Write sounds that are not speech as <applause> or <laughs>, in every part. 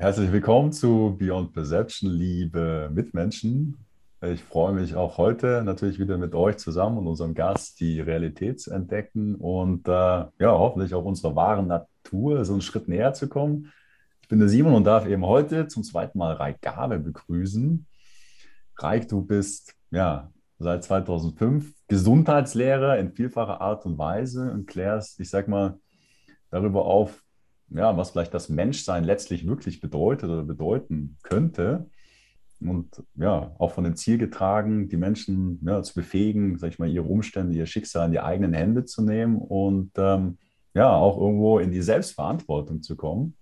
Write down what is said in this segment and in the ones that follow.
Herzlich willkommen zu Beyond Perception, liebe Mitmenschen. Ich freue mich auch heute natürlich wieder mit euch zusammen und unserem Gast die Realität zu entdecken und äh, ja, hoffentlich auch unserer wahren Natur so einen Schritt näher zu kommen. Ich bin der Simon und darf eben heute zum zweiten Mal Raik Gabe begrüßen. Raik, du bist ja seit 2005 Gesundheitslehrer in vielfacher Art und Weise und klärst, ich sag mal, darüber auf, ja, was vielleicht das Menschsein letztlich wirklich bedeutet oder bedeuten könnte. Und ja, auch von dem Ziel getragen, die Menschen ja, zu befähigen, sag ich mal, ihre Umstände, ihr Schicksal in die eigenen Hände zu nehmen und ähm, ja, auch irgendwo in die Selbstverantwortung zu kommen.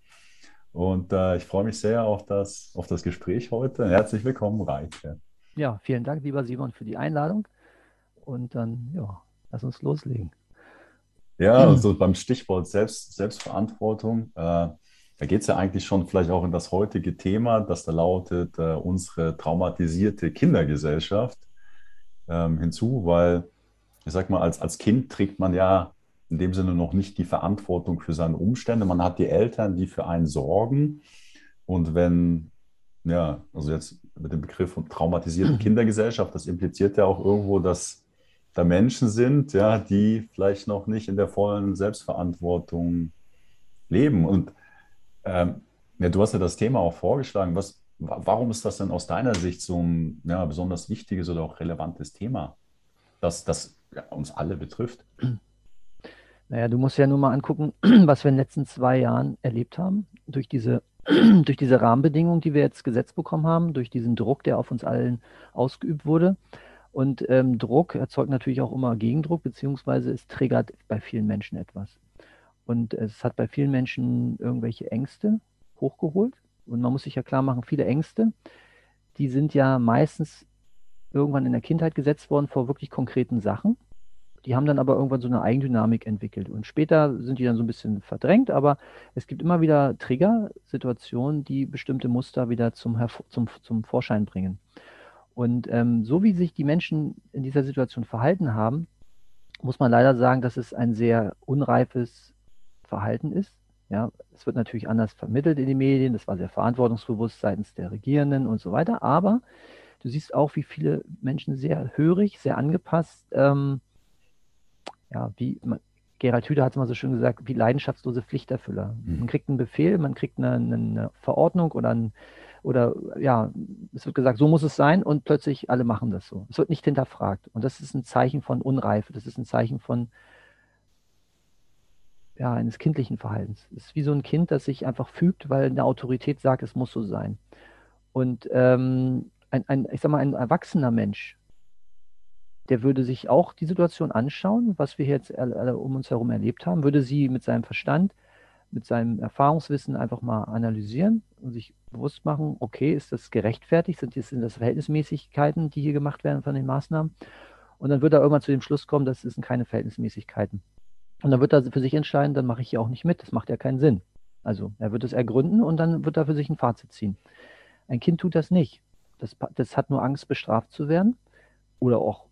Und äh, ich freue mich sehr auf das, auf das Gespräch heute. Herzlich willkommen, Reike. Ja, vielen Dank, lieber Simon, für die Einladung. Und dann, ja, lass uns loslegen. Ja, also beim Stichwort Selbst, Selbstverantwortung, äh, da geht es ja eigentlich schon vielleicht auch in das heutige Thema, das da lautet, äh, unsere traumatisierte Kindergesellschaft ähm, hinzu, weil ich sag mal, als, als Kind trägt man ja in dem Sinne noch nicht die Verantwortung für seine Umstände. Man hat die Eltern, die für einen sorgen. Und wenn, ja, also jetzt mit dem Begriff von traumatisierten Kindergesellschaft, das impliziert ja auch irgendwo, dass da Menschen sind, ja, die vielleicht noch nicht in der vollen Selbstverantwortung leben. Und ähm, ja, du hast ja das Thema auch vorgeschlagen. Was, warum ist das denn aus deiner Sicht so ein ja, besonders wichtiges oder auch relevantes Thema, das, das ja, uns alle betrifft? Naja, du musst ja nur mal angucken, <clears throat> was wir in den letzten zwei Jahren erlebt haben. Durch diese, <clears throat> durch diese Rahmenbedingungen, die wir jetzt gesetzt bekommen haben, durch diesen Druck, der auf uns allen ausgeübt wurde. Und ähm, Druck erzeugt natürlich auch immer Gegendruck, beziehungsweise es triggert bei vielen Menschen etwas. Und es hat bei vielen Menschen irgendwelche Ängste hochgeholt. Und man muss sich ja klar machen, viele Ängste, die sind ja meistens irgendwann in der Kindheit gesetzt worden vor wirklich konkreten Sachen. Die haben dann aber irgendwann so eine Eigendynamik entwickelt. Und später sind die dann so ein bisschen verdrängt, aber es gibt immer wieder Trigger-Situationen, die bestimmte Muster wieder zum, zum, zum Vorschein bringen. Und ähm, so wie sich die Menschen in dieser Situation verhalten haben, muss man leider sagen, dass es ein sehr unreifes Verhalten ist. Ja, es wird natürlich anders vermittelt in den Medien, das war sehr verantwortungsbewusst seitens der Regierenden und so weiter, aber du siehst auch, wie viele Menschen sehr hörig, sehr angepasst, ähm, ja, wie Gerald Hüder hat es mal so schön gesagt, wie leidenschaftslose Pflichterfüller. Mhm. Man kriegt einen Befehl, man kriegt eine, eine Verordnung oder ein, oder ja, es wird gesagt, so muss es sein und plötzlich alle machen das so. Es wird nicht hinterfragt. Und das ist ein Zeichen von Unreife, das ist ein Zeichen von ja, eines kindlichen Verhaltens. Es ist wie so ein Kind, das sich einfach fügt, weil eine Autorität sagt, es muss so sein. Und ähm, ein, ein, ich sag mal, ein erwachsener Mensch, der würde sich auch die Situation anschauen, was wir jetzt alle um uns herum erlebt haben, würde sie mit seinem Verstand mit seinem Erfahrungswissen einfach mal analysieren und sich bewusst machen, okay, ist das gerechtfertigt? Sind, das Verhältnismäßigkeiten, die hier gemacht werden von den Maßnahmen? Und dann wird er irgendwann zu dem Schluss kommen, das sind keine Verhältnismäßigkeiten. Und dann wird er für sich entscheiden, dann mache ich hier auch nicht mit, das macht ja keinen Sinn. Also er wird es ergründen und dann wird er für sich ein Fazit ziehen. Ein Kind tut das nicht. Das, das hat nur Angst, bestraft zu werden oder auch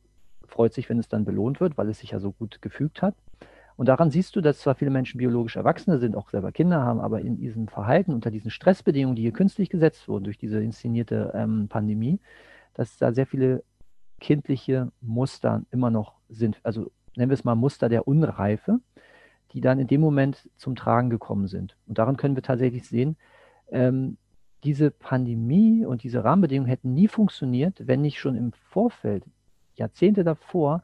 freut sich, wenn es dann belohnt wird, weil es sich ja so gut gefügt hat. Und daran siehst du, dass zwar viele Menschen biologisch Erwachsene sind, auch selber Kinder haben, aber in diesem Verhalten, unter diesen Stressbedingungen, die hier künstlich gesetzt wurden durch diese inszenierte ähm, Pandemie, dass da sehr viele kindliche Muster immer noch sind. Also nennen wir es mal Muster der Unreife, die dann in dem Moment zum Tragen gekommen sind. Und daran können wir tatsächlich sehen, ähm, diese Pandemie und diese Rahmenbedingungen hätten nie funktioniert, wenn nicht schon im Vorfeld, Jahrzehnte davor,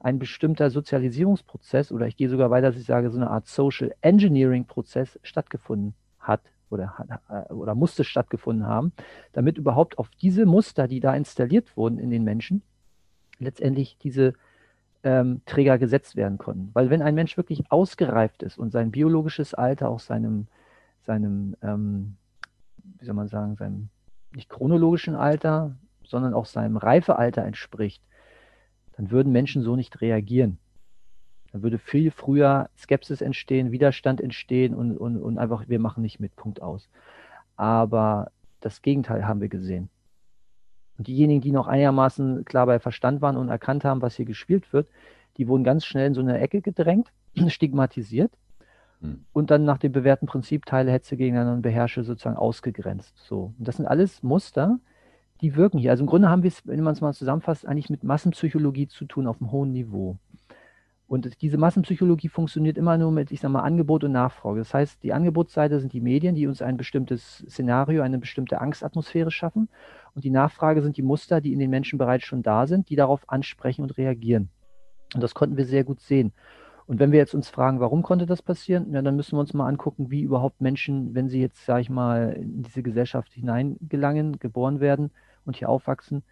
ein bestimmter Sozialisierungsprozess oder ich gehe sogar weiter, dass ich sage, so eine Art Social Engineering-Prozess stattgefunden hat oder, äh, oder musste stattgefunden haben, damit überhaupt auf diese Muster, die da installiert wurden in den Menschen, letztendlich diese ähm, Träger gesetzt werden konnten. Weil wenn ein Mensch wirklich ausgereift ist und sein biologisches Alter auch seinem, seinem ähm, wie soll man sagen, seinem nicht chronologischen Alter, sondern auch seinem Reifealter entspricht, dann würden Menschen so nicht reagieren. Dann würde viel früher Skepsis entstehen, Widerstand entstehen und, und, und einfach, wir machen nicht mit, Punkt aus. Aber das Gegenteil haben wir gesehen. Und diejenigen, die noch einigermaßen klar bei Verstand waren und erkannt haben, was hier gespielt wird, die wurden ganz schnell in so eine Ecke gedrängt, <clears throat> stigmatisiert. hm. und dann nach dem bewährten Prinzip Teile Hetze gegeneinander und beherrsche sozusagen ausgegrenzt. So. Und das sind alles Muster, die wirken hier. Also im Grunde haben wir es, wenn man es mal zusammenfasst, eigentlich mit Massenpsychologie zu tun auf einem hohen Niveau. Und diese Massenpsychologie funktioniert immer nur mit, ich sage mal, Angebot und Nachfrage. Das heißt, die Angebotsseite sind die Medien, die uns ein bestimmtes Szenario, eine bestimmte Angstatmosphäre schaffen. Und die Nachfrage sind die Muster, die in den Menschen bereits schon da sind, die darauf ansprechen und reagieren. Und das konnten wir sehr gut sehen. Und wenn wir jetzt uns fragen, warum konnte das passieren, ja, dann müssen wir uns mal angucken, wie überhaupt Menschen, wenn sie jetzt, sage ich mal, in diese Gesellschaft hineingelangen, geboren werden und hier aufwachsen,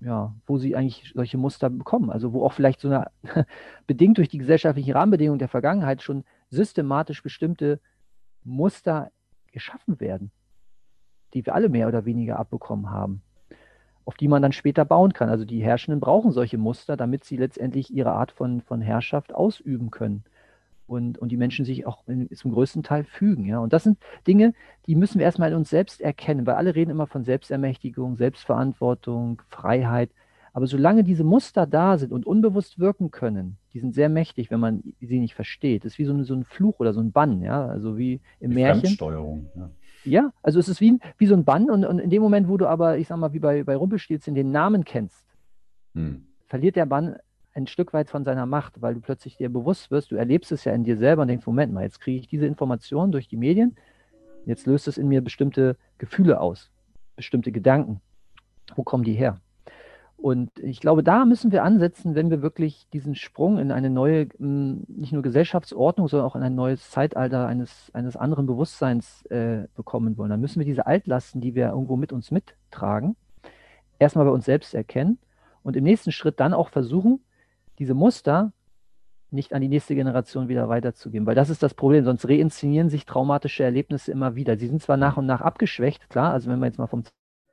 ja, wo sie eigentlich solche Muster bekommen. Also wo auch vielleicht so eine, <laughs> bedingt durch die gesellschaftlichen Rahmenbedingungen der Vergangenheit schon systematisch bestimmte Muster geschaffen werden, die wir alle mehr oder weniger abbekommen haben, auf die man dann später bauen kann. Also die Herrschenden brauchen solche Muster, damit sie letztendlich ihre Art von, von Herrschaft ausüben können und, und die Menschen sich auch in, zum größten Teil fügen. Ja? Und das sind Dinge, die müssen wir erstmal in uns selbst erkennen, weil alle reden immer von Selbstermächtigung, Selbstverantwortung, Freiheit. Aber solange diese Muster da sind und unbewusst wirken können, die sind sehr mächtig, wenn man sie nicht versteht. Das ist wie so, eine, so ein Fluch oder so ein Bann, ja, also wie im die Märchen. Fremdsteuerung, ja. Ja, also es ist wie, wie so ein Bann und, und in dem Moment, wo du aber, ich sag mal, wie bei, bei Rumpelstilzchen den Namen kennst, hm. verliert der Bann ein Stück weit von seiner Macht, weil du plötzlich dir bewusst wirst, du erlebst es ja in dir selber und denkst, Moment mal, jetzt kriege ich diese Information durch die Medien, jetzt löst es in mir bestimmte Gefühle aus, bestimmte Gedanken. Wo kommen die her? Und ich glaube, da müssen wir ansetzen, wenn wir wirklich diesen Sprung in eine neue, hm, nicht nur Gesellschaftsordnung, sondern auch in ein neues Zeitalter eines, eines anderen Bewusstseins äh, bekommen wollen. Dann müssen wir diese Altlasten, die wir irgendwo mit uns mittragen, erstmal bei uns selbst erkennen und im nächsten Schritt dann auch versuchen, diese Muster nicht an die nächste Generation wieder weiterzugeben. Weil das ist das Problem, sonst reinszenieren sich traumatische Erlebnisse immer wieder. Sie sind zwar nach und nach abgeschwächt, klar, also wenn wir jetzt mal vom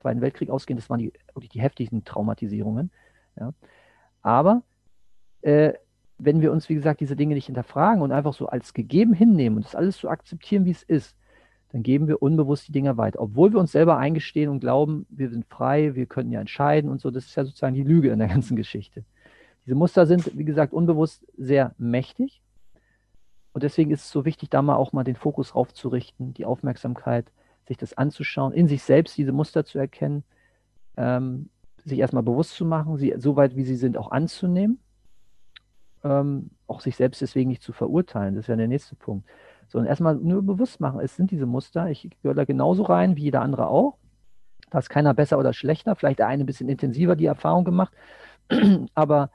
Zweiten Weltkrieg ausgehen, das waren die, wirklich die heftigsten Traumatisierungen. Ja. Aber äh, wenn wir uns, wie gesagt, diese Dinge nicht hinterfragen und einfach so als gegeben hinnehmen und das alles so akzeptieren, wie es ist, dann geben wir unbewusst die Dinge weiter. Obwohl wir uns selber eingestehen und glauben, wir sind frei, wir können ja entscheiden und so. Das ist ja sozusagen die Lüge in der ganzen Geschichte. Diese Muster sind, wie gesagt, unbewusst sehr mächtig. Und deswegen ist es so wichtig, da mal auch mal den Fokus raufzurichten, die Aufmerksamkeit, sich das anzuschauen, in sich selbst diese Muster zu erkennen, ähm, sich erstmal bewusst zu machen, sie so weit wie sie sind auch anzunehmen, ähm, auch sich selbst deswegen nicht zu verurteilen. Das ist ja der nächste Punkt. Sondern erstmal nur bewusst machen, es sind diese Muster, ich gehöre da genauso rein wie jeder andere auch. Da ist keiner besser oder schlechter, vielleicht der eine ein bisschen intensiver die Erfahrung gemacht, <clears throat> aber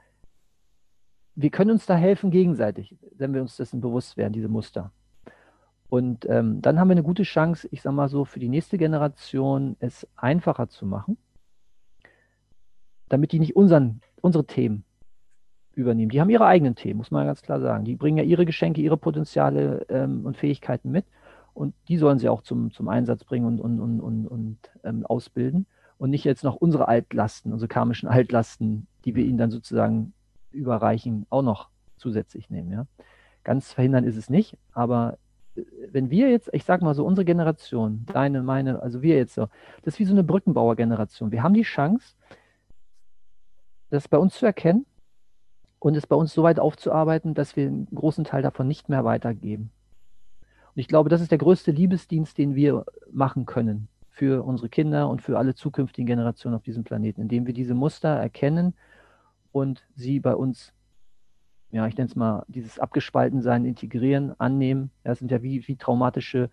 wir können uns da helfen gegenseitig, wenn wir uns dessen bewusst werden, diese Muster. Und ähm, dann haben wir eine gute Chance, ich sage mal so, für die nächste Generation es einfacher zu machen, damit die nicht unseren, unsere Themen übernehmen. Die haben ihre eigenen Themen, muss man ganz klar sagen. Die bringen ja ihre Geschenke, ihre Potenziale ähm, und Fähigkeiten mit. Und die sollen sie auch zum, zum Einsatz bringen und, und, und, und, und ähm, ausbilden. Und nicht jetzt noch unsere Altlasten, unsere karmischen Altlasten, die wir ihnen dann sozusagen überreichen, auch noch zusätzlich nehmen. Ja? Ganz verhindern ist es nicht, aber wenn wir jetzt, ich sag mal so, unsere Generation, deine, meine, also wir jetzt so, das ist wie so eine Brückenbauer-Generation. Wir haben die Chance, das bei uns zu erkennen und es bei uns so weit aufzuarbeiten, dass wir einen großen Teil davon nicht mehr weitergeben. Und ich glaube, das ist der größte Liebesdienst, den wir machen können für unsere Kinder und für alle zukünftigen Generationen auf diesem Planeten, indem wir diese Muster erkennen und sie bei uns, ja, ich nenne es mal, dieses Abgespaltensein integrieren, annehmen. Ja, das sind ja wie, wie traumatische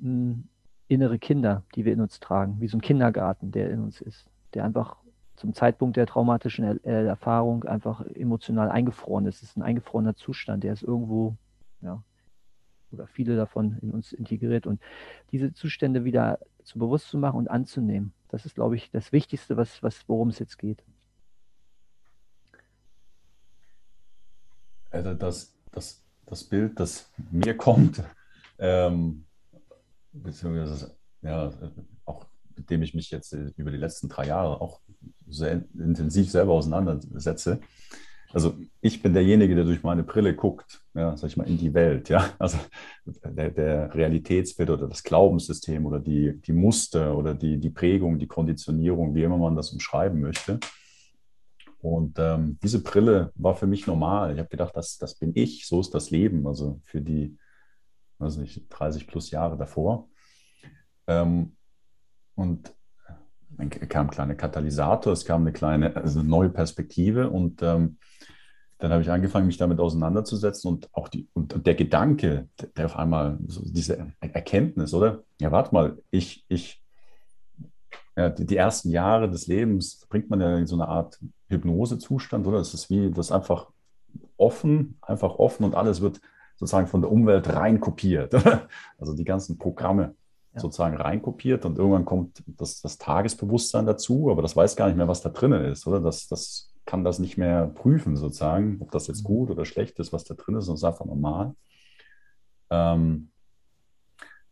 mh, hm, innere Kinder, die wir in uns tragen, wie so ein Kindergarten, der in uns ist, der einfach zum Zeitpunkt der traumatischen er äh, Erfahrung einfach emotional eingefroren ist. Es ist ein eingefrorener Zustand, der ist irgendwo, ja, oder viele davon in uns integriert. Und diese Zustände wieder zu bewusst zu machen und anzunehmen, das ist, glaube ich, das Wichtigste, was, was, worum es jetzt geht. Also das, das, das Bild, das mir kommt, ähm, beziehungsweise ja, auch mit dem ich mich jetzt über die letzten drei Jahre auch sehr intensiv selber auseinandersetze. Also ich bin derjenige, der durch meine Brille guckt, ja, sag ich mal, in die Welt, ja. Also der, der Realitätsbild oder das Glaubenssystem oder die, die Muster oder die, die Prägung, die Konditionierung, wie immer man das umschreiben möchte. Und ähm, diese Brille war für mich normal. Ich habe gedacht, das, das bin ich, so ist das Leben. Also für die weiß nicht, 30 plus Jahre davor. Ähm, und dann kam ein kleiner Katalysator, es kam eine kleine, also eine neue Perspektive und ähm, dann habe ich angefangen, mich damit auseinanderzusetzen und auch die, und, der Gedanke, der auf einmal, so diese Erkenntnis, oder? Ja, warte mal, ich, ich, ja, die, die, ersten Jahre des Lebens bringt man ja in so eine Art Hypnosezustand, oder? Es ist wie das einfach offen, einfach offen und alles wird sozusagen von der Umwelt rein kopiert. also die ganzen Programme ja. sozusagen reinkopiert und irgendwann kommt das, das, Tagesbewusstsein dazu, aber das weiß gar nicht mehr, was da drin ist, oder? Das, das kann das nicht mehr prüfen, sozusagen, ob das jetzt mhm. gut oder schlecht ist, was da drin ist, und es ist einfach normal. Ähm,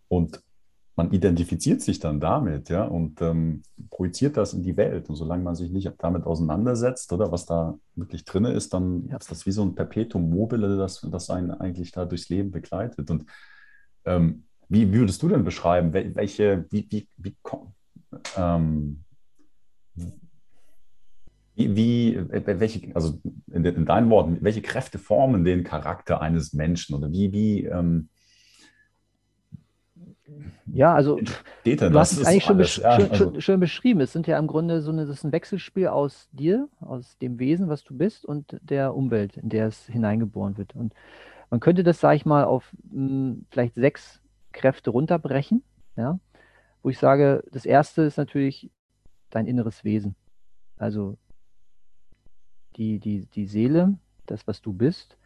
und man identifiziert sich dann damit, ja, und ähm, projiziert das in die Welt. Und solange man sich nicht damit auseinandersetzt, oder was da wirklich drin ist, dann ja. ist das wie so ein Perpetuum mobile, das, das einen eigentlich da durchs Leben begleitet. Und ähm, wie, würdest du denn beschreiben, welche, wie, wie, wie, ähm, wie, wie, welche, also in, in, deinen Worten, welche Kräfte formen den Charakter eines Menschen oder wie, wie, ähm, ja, also du hast es eigentlich schon, besch ja, schön, also. schön, beschrieben. Es sind ja im Grunde so eine, das ist ein Wechselspiel aus dir, aus dem Wesen, was du bist, und der Umwelt, in der es hineingeboren wird. Und man könnte das, sage ich mal, auf mh, hm, vielleicht sechs Kräfte runterbrechen. Ja? Wo ich sage, das erste ist natürlich dein inneres Wesen. Also die, die, die Seele, das, was du bist,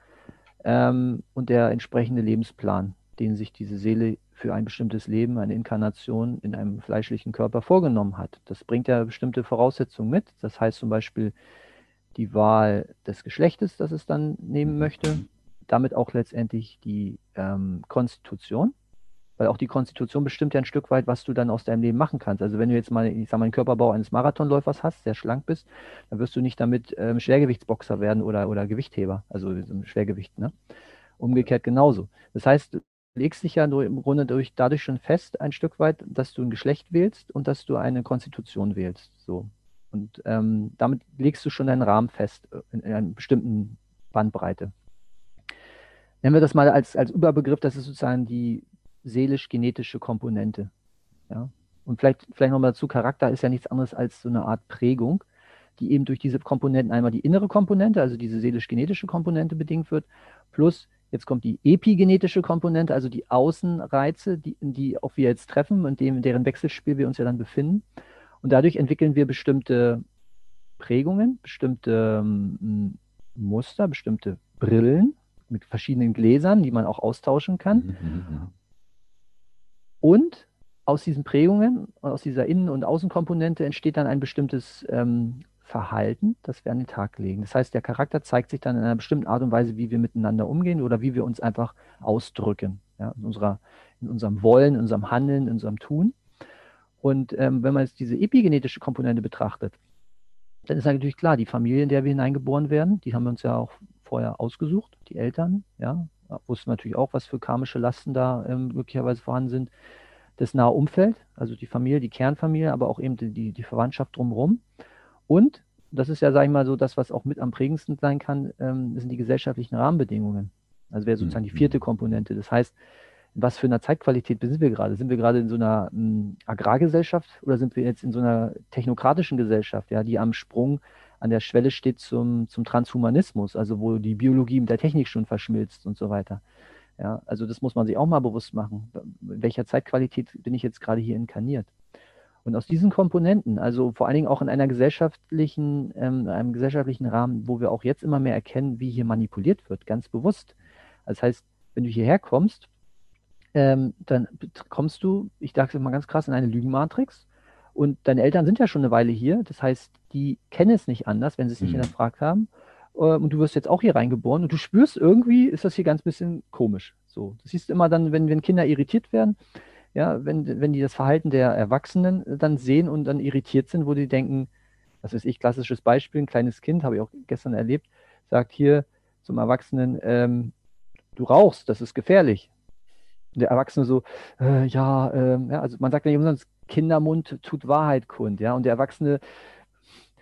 ähm, und der entsprechende Lebensplan, den sich diese Seele für ein bestimmtes Leben, eine Inkarnation in einem fleischlichen Körper vorgenommen hat. Das bringt ja bestimmte Voraussetzungen mit. Das heißt zum Beispiel die Wahl des Geschlechtes, das es dann nehmen möchte, damit auch letztendlich die ähm, Konstitution, weil auch die Konstitution bestimmt ja ein Stück weit, was du dann aus deinem Leben machen kannst. Also wenn du jetzt mal, ich sag mal, einen Körperbau eines Marathonläufers hast, sehr schlank bist, dann wirst du nicht damit ähm, Schwergewichtsboxer werden oder, oder Gewichtheber, also Schwergewicht, ne? Umgekehrt genauso. Das heißt, legst dich ja im Grunde durch, dadurch schon fest, ein Stück weit, dass du ein Geschlecht wählst und dass du eine Konstitution wählst. So. Und ähm, damit legst du schon deinen Rahmen fest äh, in, in einer bestimmten Bandbreite. Nennen wir das mal als, als Überbegriff, das ist sozusagen die seelisch-genetische Komponente. Ja? Und vielleicht, vielleicht nochmal dazu, Charakter ist ja nichts anderes als so eine Art Prägung, die eben durch diese Komponenten einmal die innere Komponente, also diese seelisch-genetische Komponente bedingt wird, plus Jetzt kommt die epigenetische Komponente, also die Außenreize, die, die auch wir jetzt treffen und dem, deren Wechselspiel wir uns ja dann befinden. Und dadurch entwickeln wir bestimmte Prägungen, bestimmte ähm, Muster, bestimmte Brillen mit verschiedenen Gläsern, die man auch austauschen kann. Mhm, mhm, mhm. Und aus diesen Prägungen, aus dieser Innen- und Außenkomponente entsteht dann ein bestimmtes ähm, Verhalten, das wir an den Tag legen. Das heißt, der Charakter zeigt sich dann in einer bestimmten Art und Weise, wie wir miteinander umgehen oder wie wir uns einfach ausdrücken. Ja, in, unserer, in unserem Wollen, in unserem Handeln, in unserem Tun. Und ähm, wenn man jetzt diese epigenetische Komponente betrachtet, dann ist natürlich klar, die Familie, in der wir hineingeboren werden, die haben wir uns ja auch vorher ausgesucht, die Eltern, ja, wussten natürlich auch, was für karmische Lasten da ähm, möglicherweise vorhanden sind. Das nahe Umfeld, also die Familie, die Kernfamilie, aber auch eben die, die, die Verwandtschaft drumherum. Und, das ist ja, sage ich mal, so das, was auch mit am prägendsten sein kann, ähm, sind die gesellschaftlichen Rahmenbedingungen. Also wäre sozusagen die vierte mhm. Komponente. Das heißt, was für eine Zeitqualität sind wir gerade? Sind wir gerade in so einer m, hm, Agrargesellschaft oder sind wir jetzt in so einer technokratischen Gesellschaft, ja, die am Sprung an der Schwelle steht zum, zum Transhumanismus, also wo die Biologie mit der Technik schon verschmilzt und so weiter. Ja, also das muss man sich auch mal bewusst machen. In welcher Zeitqualität bin ich jetzt gerade hier inkarniert? Und aus diesen Komponenten, also vor allen Dingen auch in einer gesellschaftlichen, ähm, einem gesellschaftlichen Rahmen, wo wir auch jetzt immer mehr erkennen, wie hier manipuliert wird, ganz bewusst. Das heißt, wenn du hierher kommst, ähm, dann kommst du, ich sage es mal ganz krass, in eine Lügenmatrix. Und deine Eltern sind ja schon eine Weile hier. Das heißt, die kennen es nicht anders, wenn sie es nicht mhm. hinterfragt haben. Ähm, und du wirst jetzt auch hier reingeboren und du spürst irgendwie, ist das hier ganz bisschen komisch. So, das siehst du immer dann, wenn, wenn Kinder irritiert werden ja, wenn, wenn die das Verhalten der Erwachsenen dann sehen und dann irritiert sind, wo die denken, was ist ich, klassisches Beispiel, ein kleines Kind, habe ich auch gestern erlebt, sagt hier zum Erwachsenen, ähm, du rauchst, das ist gefährlich. Und der Erwachsene so, äh, ja, äh, ja, also man sagt ja nicht umsonst, Kindermund tut Wahrheit kund, ja, und der Erwachsene,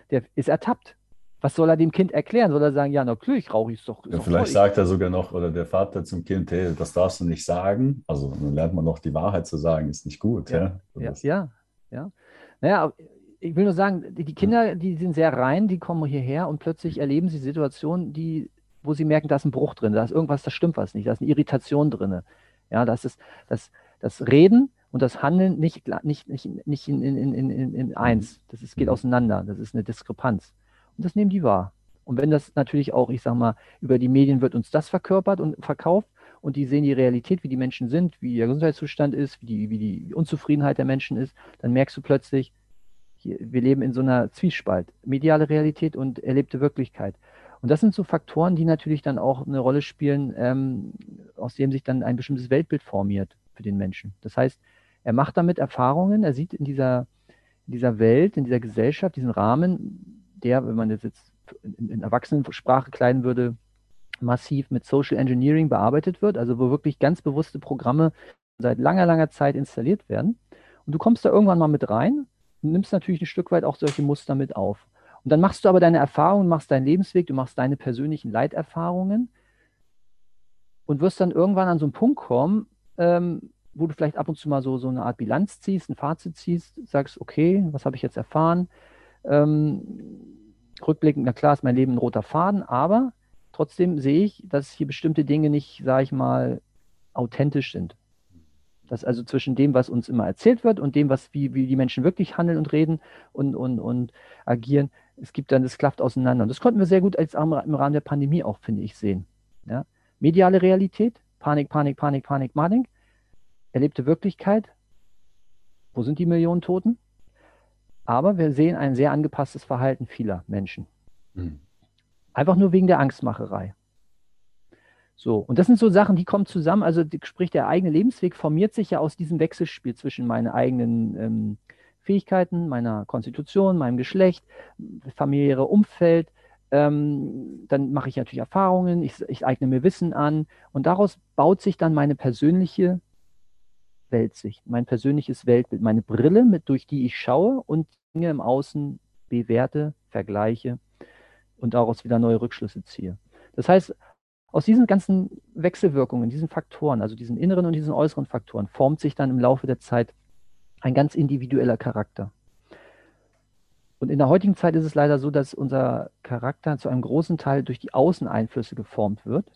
der ist ertappt. Was soll er dem Kind erklären? Soll er sagen, ja, natürlich rauche ich es doch. Ja, doch vielleicht toll. sagt er sogar noch, oder der Vater zum Kind, hey, das darfst du nicht sagen. Also dann lernt man noch, die Wahrheit zu sagen, ist nicht gut. Ja, ja, ja, ja. Naja, ich will nur sagen, die Kinder, die sind sehr rein, die kommen hierher und plötzlich erleben sie Situationen, die, wo sie merken, da ist ein Bruch drin, da ist irgendwas, da stimmt was nicht, da ist eine Irritation drin. Ja, das ist das, das Reden und das Handeln nicht, nicht, nicht, nicht in, in, in, in, in eins. Das ist, geht Mhm. auseinander, das ist eine Diskrepanz. Das nehmen die wahr. Und wenn das natürlich auch, ich sag mal, über die Medien wird uns das verkörpert und verkauft und die sehen die Realität, wie die Menschen sind, wie ihr Gesundheitszustand ist, wie die, wie die Unzufriedenheit der Menschen ist, dann merkst du plötzlich, hier, wir leben in so einer Zwiespalt. Mediale Realität und erlebte Wirklichkeit. Und das sind so Faktoren, die natürlich dann auch eine Rolle spielen, ähm, aus dem sich dann ein bestimmtes Weltbild formiert für den Menschen. Das heißt, er macht damit Erfahrungen, er sieht in dieser, in dieser Welt, in dieser Gesellschaft, diesen Rahmen, der, wenn man das jetzt in, in Erwachsenensprache kleiden würde, massiv mit Social Engineering bearbeitet wird, also wo wirklich ganz bewusste Programme seit langer, langer Zeit installiert werden. Und du kommst da irgendwann mal mit rein und nimmst natürlich ein Stück weit auch solche Muster mit auf. Und dann machst du aber deine Erfahrungen, machst deinen Lebensweg, du machst deine persönlichen Leiterfahrungen und wirst dann irgendwann an so einen Punkt kommen, ähm, wo du vielleicht ab und zu mal so, so eine Art Bilanz ziehst, ein Fazit ziehst, sagst, okay, was habe ich jetzt erfahren? Ähm, rückblickend, na klar, ist mein Leben ein roter Faden, aber trotzdem sehe ich, dass hier bestimmte Dinge nicht, sage ich mal, authentisch sind. Dass also zwischen dem, was uns immer erzählt wird und dem, was wie, wie die Menschen wirklich handeln und reden und, und, und agieren, es gibt dann, das klafft auseinander. Und das konnten wir sehr gut als im Rahmen der Pandemie auch, finde ich, sehen. Ja? Mediale Realität, Panik, Panik, Panik, Panik, Panik, erlebte Wirklichkeit, wo sind die Millionen Toten? Aber wir sehen ein sehr angepasstes Verhalten vieler Menschen. Mhm. Einfach nur wegen der Angstmacherei. So, und das sind so Sachen, die kommen zusammen. Also, sprich, der eigene Lebensweg formiert sich ja aus diesem Wechselspiel zwischen meinen eigenen ähm, Fähigkeiten, meiner Konstitution, meinem Geschlecht, familiäre Umfeld. Ähm, dann mache ich natürlich Erfahrungen, ich, ich eigne mir Wissen an und daraus baut sich dann meine persönliche Weltsicht, mein persönliches Weltbild, meine Brille, mit, durch die ich schaue und Dinge im Außen bewerte, vergleiche und daraus wieder neue Rückschlüsse ziehe. Das heißt, aus diesen ganzen Wechselwirkungen, diesen Faktoren, also diesen inneren und diesen äußeren Faktoren, formt sich dann im Laufe der Zeit ein ganz individueller Charakter. Und in der heutigen Zeit ist es leider so, dass unser Charakter zu einem großen Teil durch die Außeneinflüsse geformt wird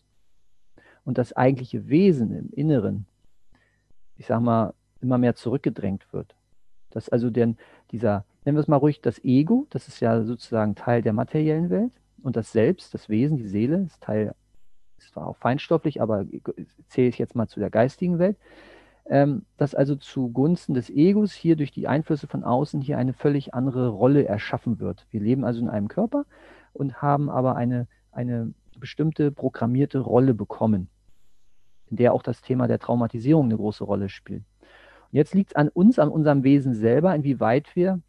und das eigentliche Wesen im Inneren, ich sag mal, immer mehr zurückgedrängt wird. Dass also denn dieser, nennen wir es mal ruhig, das Ego, das ist ja sozusagen Teil der materiellen Welt und das Selbst, das Wesen, die Seele, ist Teil, ist zwar auch feinstofflich, aber zähle ich jetzt mal zu der geistigen Welt, ähm, dass also zugunsten des Egos hier durch die Einflüsse von außen hier eine völlig andere Rolle erschaffen wird. Wir leben also in einem Körper und haben aber eine, eine bestimmte programmierte Rolle bekommen, in der auch das Thema der Traumatisierung eine große Rolle spielt. Jetzt liegt es an uns, an unserem Wesen selber, inwieweit wir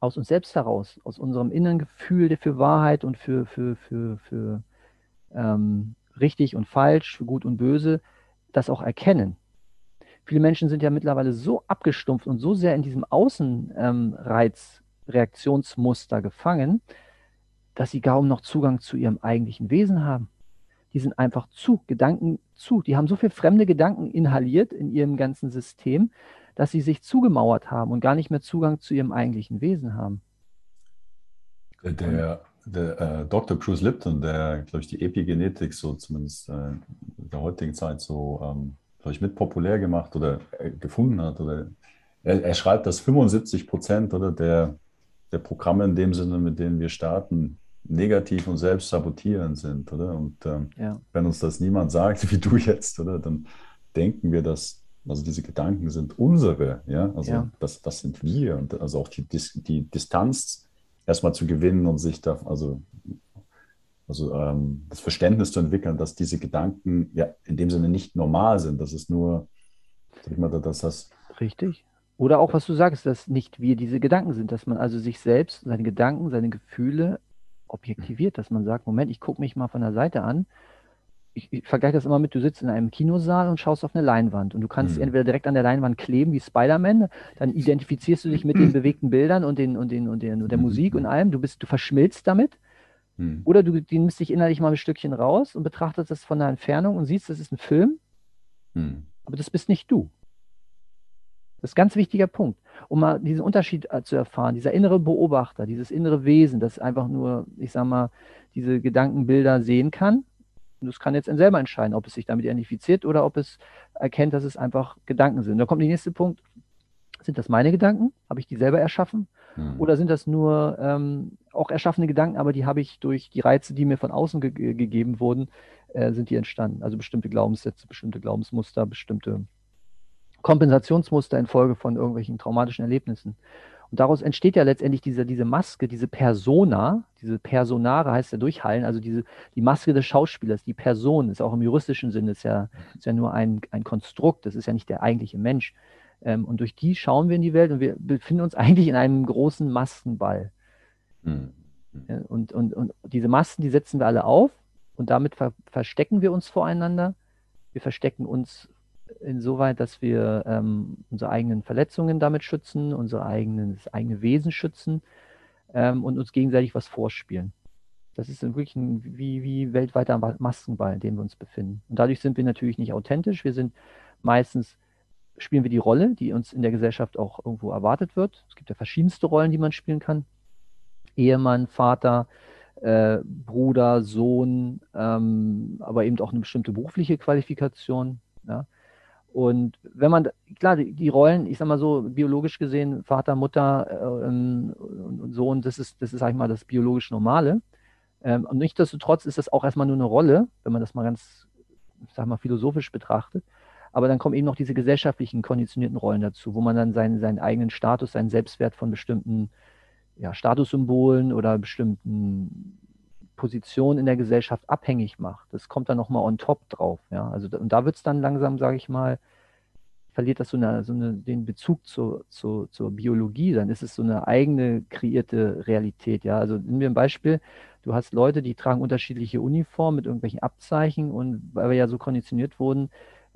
aus uns selbst heraus, aus unserem inneren Gefühl für Wahrheit und für, für, für, für ähm, richtig und falsch, für gut und böse, das auch erkennen. Viele Menschen sind ja mittlerweile so abgestumpft und so sehr in diesem Außenreiz-Reaktionsmuster gefangen, dass sie kaum noch Zugang zu ihrem eigentlichen Wesen haben. Die sind einfach zu, Gedanken zu. Die haben so viel fremde Gedanken inhaliert in ihrem ganzen System, dass sie sich zugemauert haben und gar nicht mehr Zugang zu ihrem eigentlichen Wesen haben. Der, der äh, Dr. Bruce Lipton, der, glaube ich, die Epigenetik so zumindest äh, in der heutigen Zeit so, ähm, glaube ich, mit populär gemacht oder äh, gefunden hat. Oder er, er, schreibt, dass 75 Prozent oder der, der Programme in dem Sinne, mit denen wir starten, negativ und selbst sabotierend sind, oder? Und ähm, ja. wenn uns das niemand sagt, <laughs> wie du jetzt, oder, dann denken wir, dass also diese Gedanken sind unsere, ja, also ja. Das, das sind wir und also auch die, die Distanz erstmal zu gewinnen und sich da, also, also ähm, das Verständnis zu entwickeln, dass diese Gedanken ja in dem Sinne nicht normal sind, das ist nur, sag ich mal, dass das. Richtig. Oder auch, was du sagst, dass nicht wir diese Gedanken sind, dass man also sich selbst, seine Gedanken, seine Gefühle objektiviert, dass man sagt, Moment, ich gucke mich mal von der Seite an. Ich, ich vergleiche das immer mit, du sitzt in einem Kinosaal und schaust auf eine Leinwand und du kannst mhm. entweder direkt an der Leinwand kleben wie Spider-Man, dann identifizierst du dich mit den <clears throat> bewegten Bildern und, den, und, den, und, den, und der mhm. Musik und allem, du, bist, du verschmilzt damit Hm. Oder du nimmst dich innerlich mal ein Stückchen raus und betrachtest das von der Entfernung und siehst, das ist ein Film, hm. aber das bist nicht du. Das ist ein ganz wichtiger Punkt, um mal diesen Unterschied äh, zu erfahren. Dieser innere Beobachter, dieses innere Wesen, das einfach nur, ich sag mal, diese Gedankenbilder sehen kann. Und das kann jetzt selber entscheiden, ob es sich damit identifiziert oder ob es erkennt, dass es einfach Gedanken sind. Da kommt der nächste Punkt. Sind das meine Gedanken? Habe ich die selber erschaffen? Mhm. Oder sind das nur ähm, auch erschaffene Gedanken, aber die habe ich durch die Reize, die mir von außen ge gegeben wurden, äh, sind die entstanden? Also bestimmte Glaubenssätze, bestimmte Glaubensmuster, bestimmte Kompensationsmuster infolge von irgendwelchen traumatischen Erlebnissen. Und daraus entsteht ja letztendlich diese, diese Maske, diese Persona, diese Personare heißt ja durchhallen, also diese, die Maske des Schauspielers, die Person ist auch im juristischen Sinne, ist ja, ist ja nur ein, ein Konstrukt, das ist ja nicht der eigentliche Mensch. Ähm, und durch die schauen wir in die Welt und wir befinden uns <laughs> eigentlich in einem großen Maskenball. Mhm. Und, und, und diese Masken, die setzen wir alle auf und damit ver verstecken wir uns voreinander. Wir verstecken uns insoweit, dass wir ähm, unsere eigenen Verletzungen damit schützen, unser eigenes, eigene Wesen schützen ähm, und uns gegenseitig was vorspielen. Das ist wirklich ein wie, wie weltweiter Maskenball, in dem wir uns befinden. Und dadurch sind wir natürlich nicht authentisch. Wir sind meistens, spielen wir die Rolle, die uns in der Gesellschaft auch irgendwo erwartet wird. Es gibt ja verschiedenste Rollen, die man spielen kann. Ehemann, Vater, äh, Bruder, Sohn, ähm, aber eben auch eine bestimmte berufliche Qualifikation. Ja. Und wenn man, klar, die, Rollen, ich sag mal so, biologisch gesehen, Vater, Mutter äh, und Sohn, das ist, das ist, sag ich mal, das biologisch Normale. Ähm, und nichtsdestotrotz ist das auch erstmal nur eine Rolle, wenn man das mal ganz, sag mal, philosophisch betrachtet. Aber dann kommen eben noch diese gesellschaftlichen konditionierten Rollen dazu, wo man dann seinen, seinen eigenen Status, seinen Selbstwert von bestimmten ja, Statussymbolen oder bestimmten Position in der Gesellschaft abhängig macht. Das kommt dann nochmal on top drauf. Ja? Also, und da wird es dann langsam, sage ich mal, verliert das so, eine, so eine, den Bezug zu, zu, zur Biologie. Dann ist es so eine eigene kreierte Realität. Ja? Also nehmen wir ein Beispiel. Du hast Leute, die tragen unterschiedliche Uniformen mit irgendwelchen Abzeichen und weil wir ja so konditioniert wurden,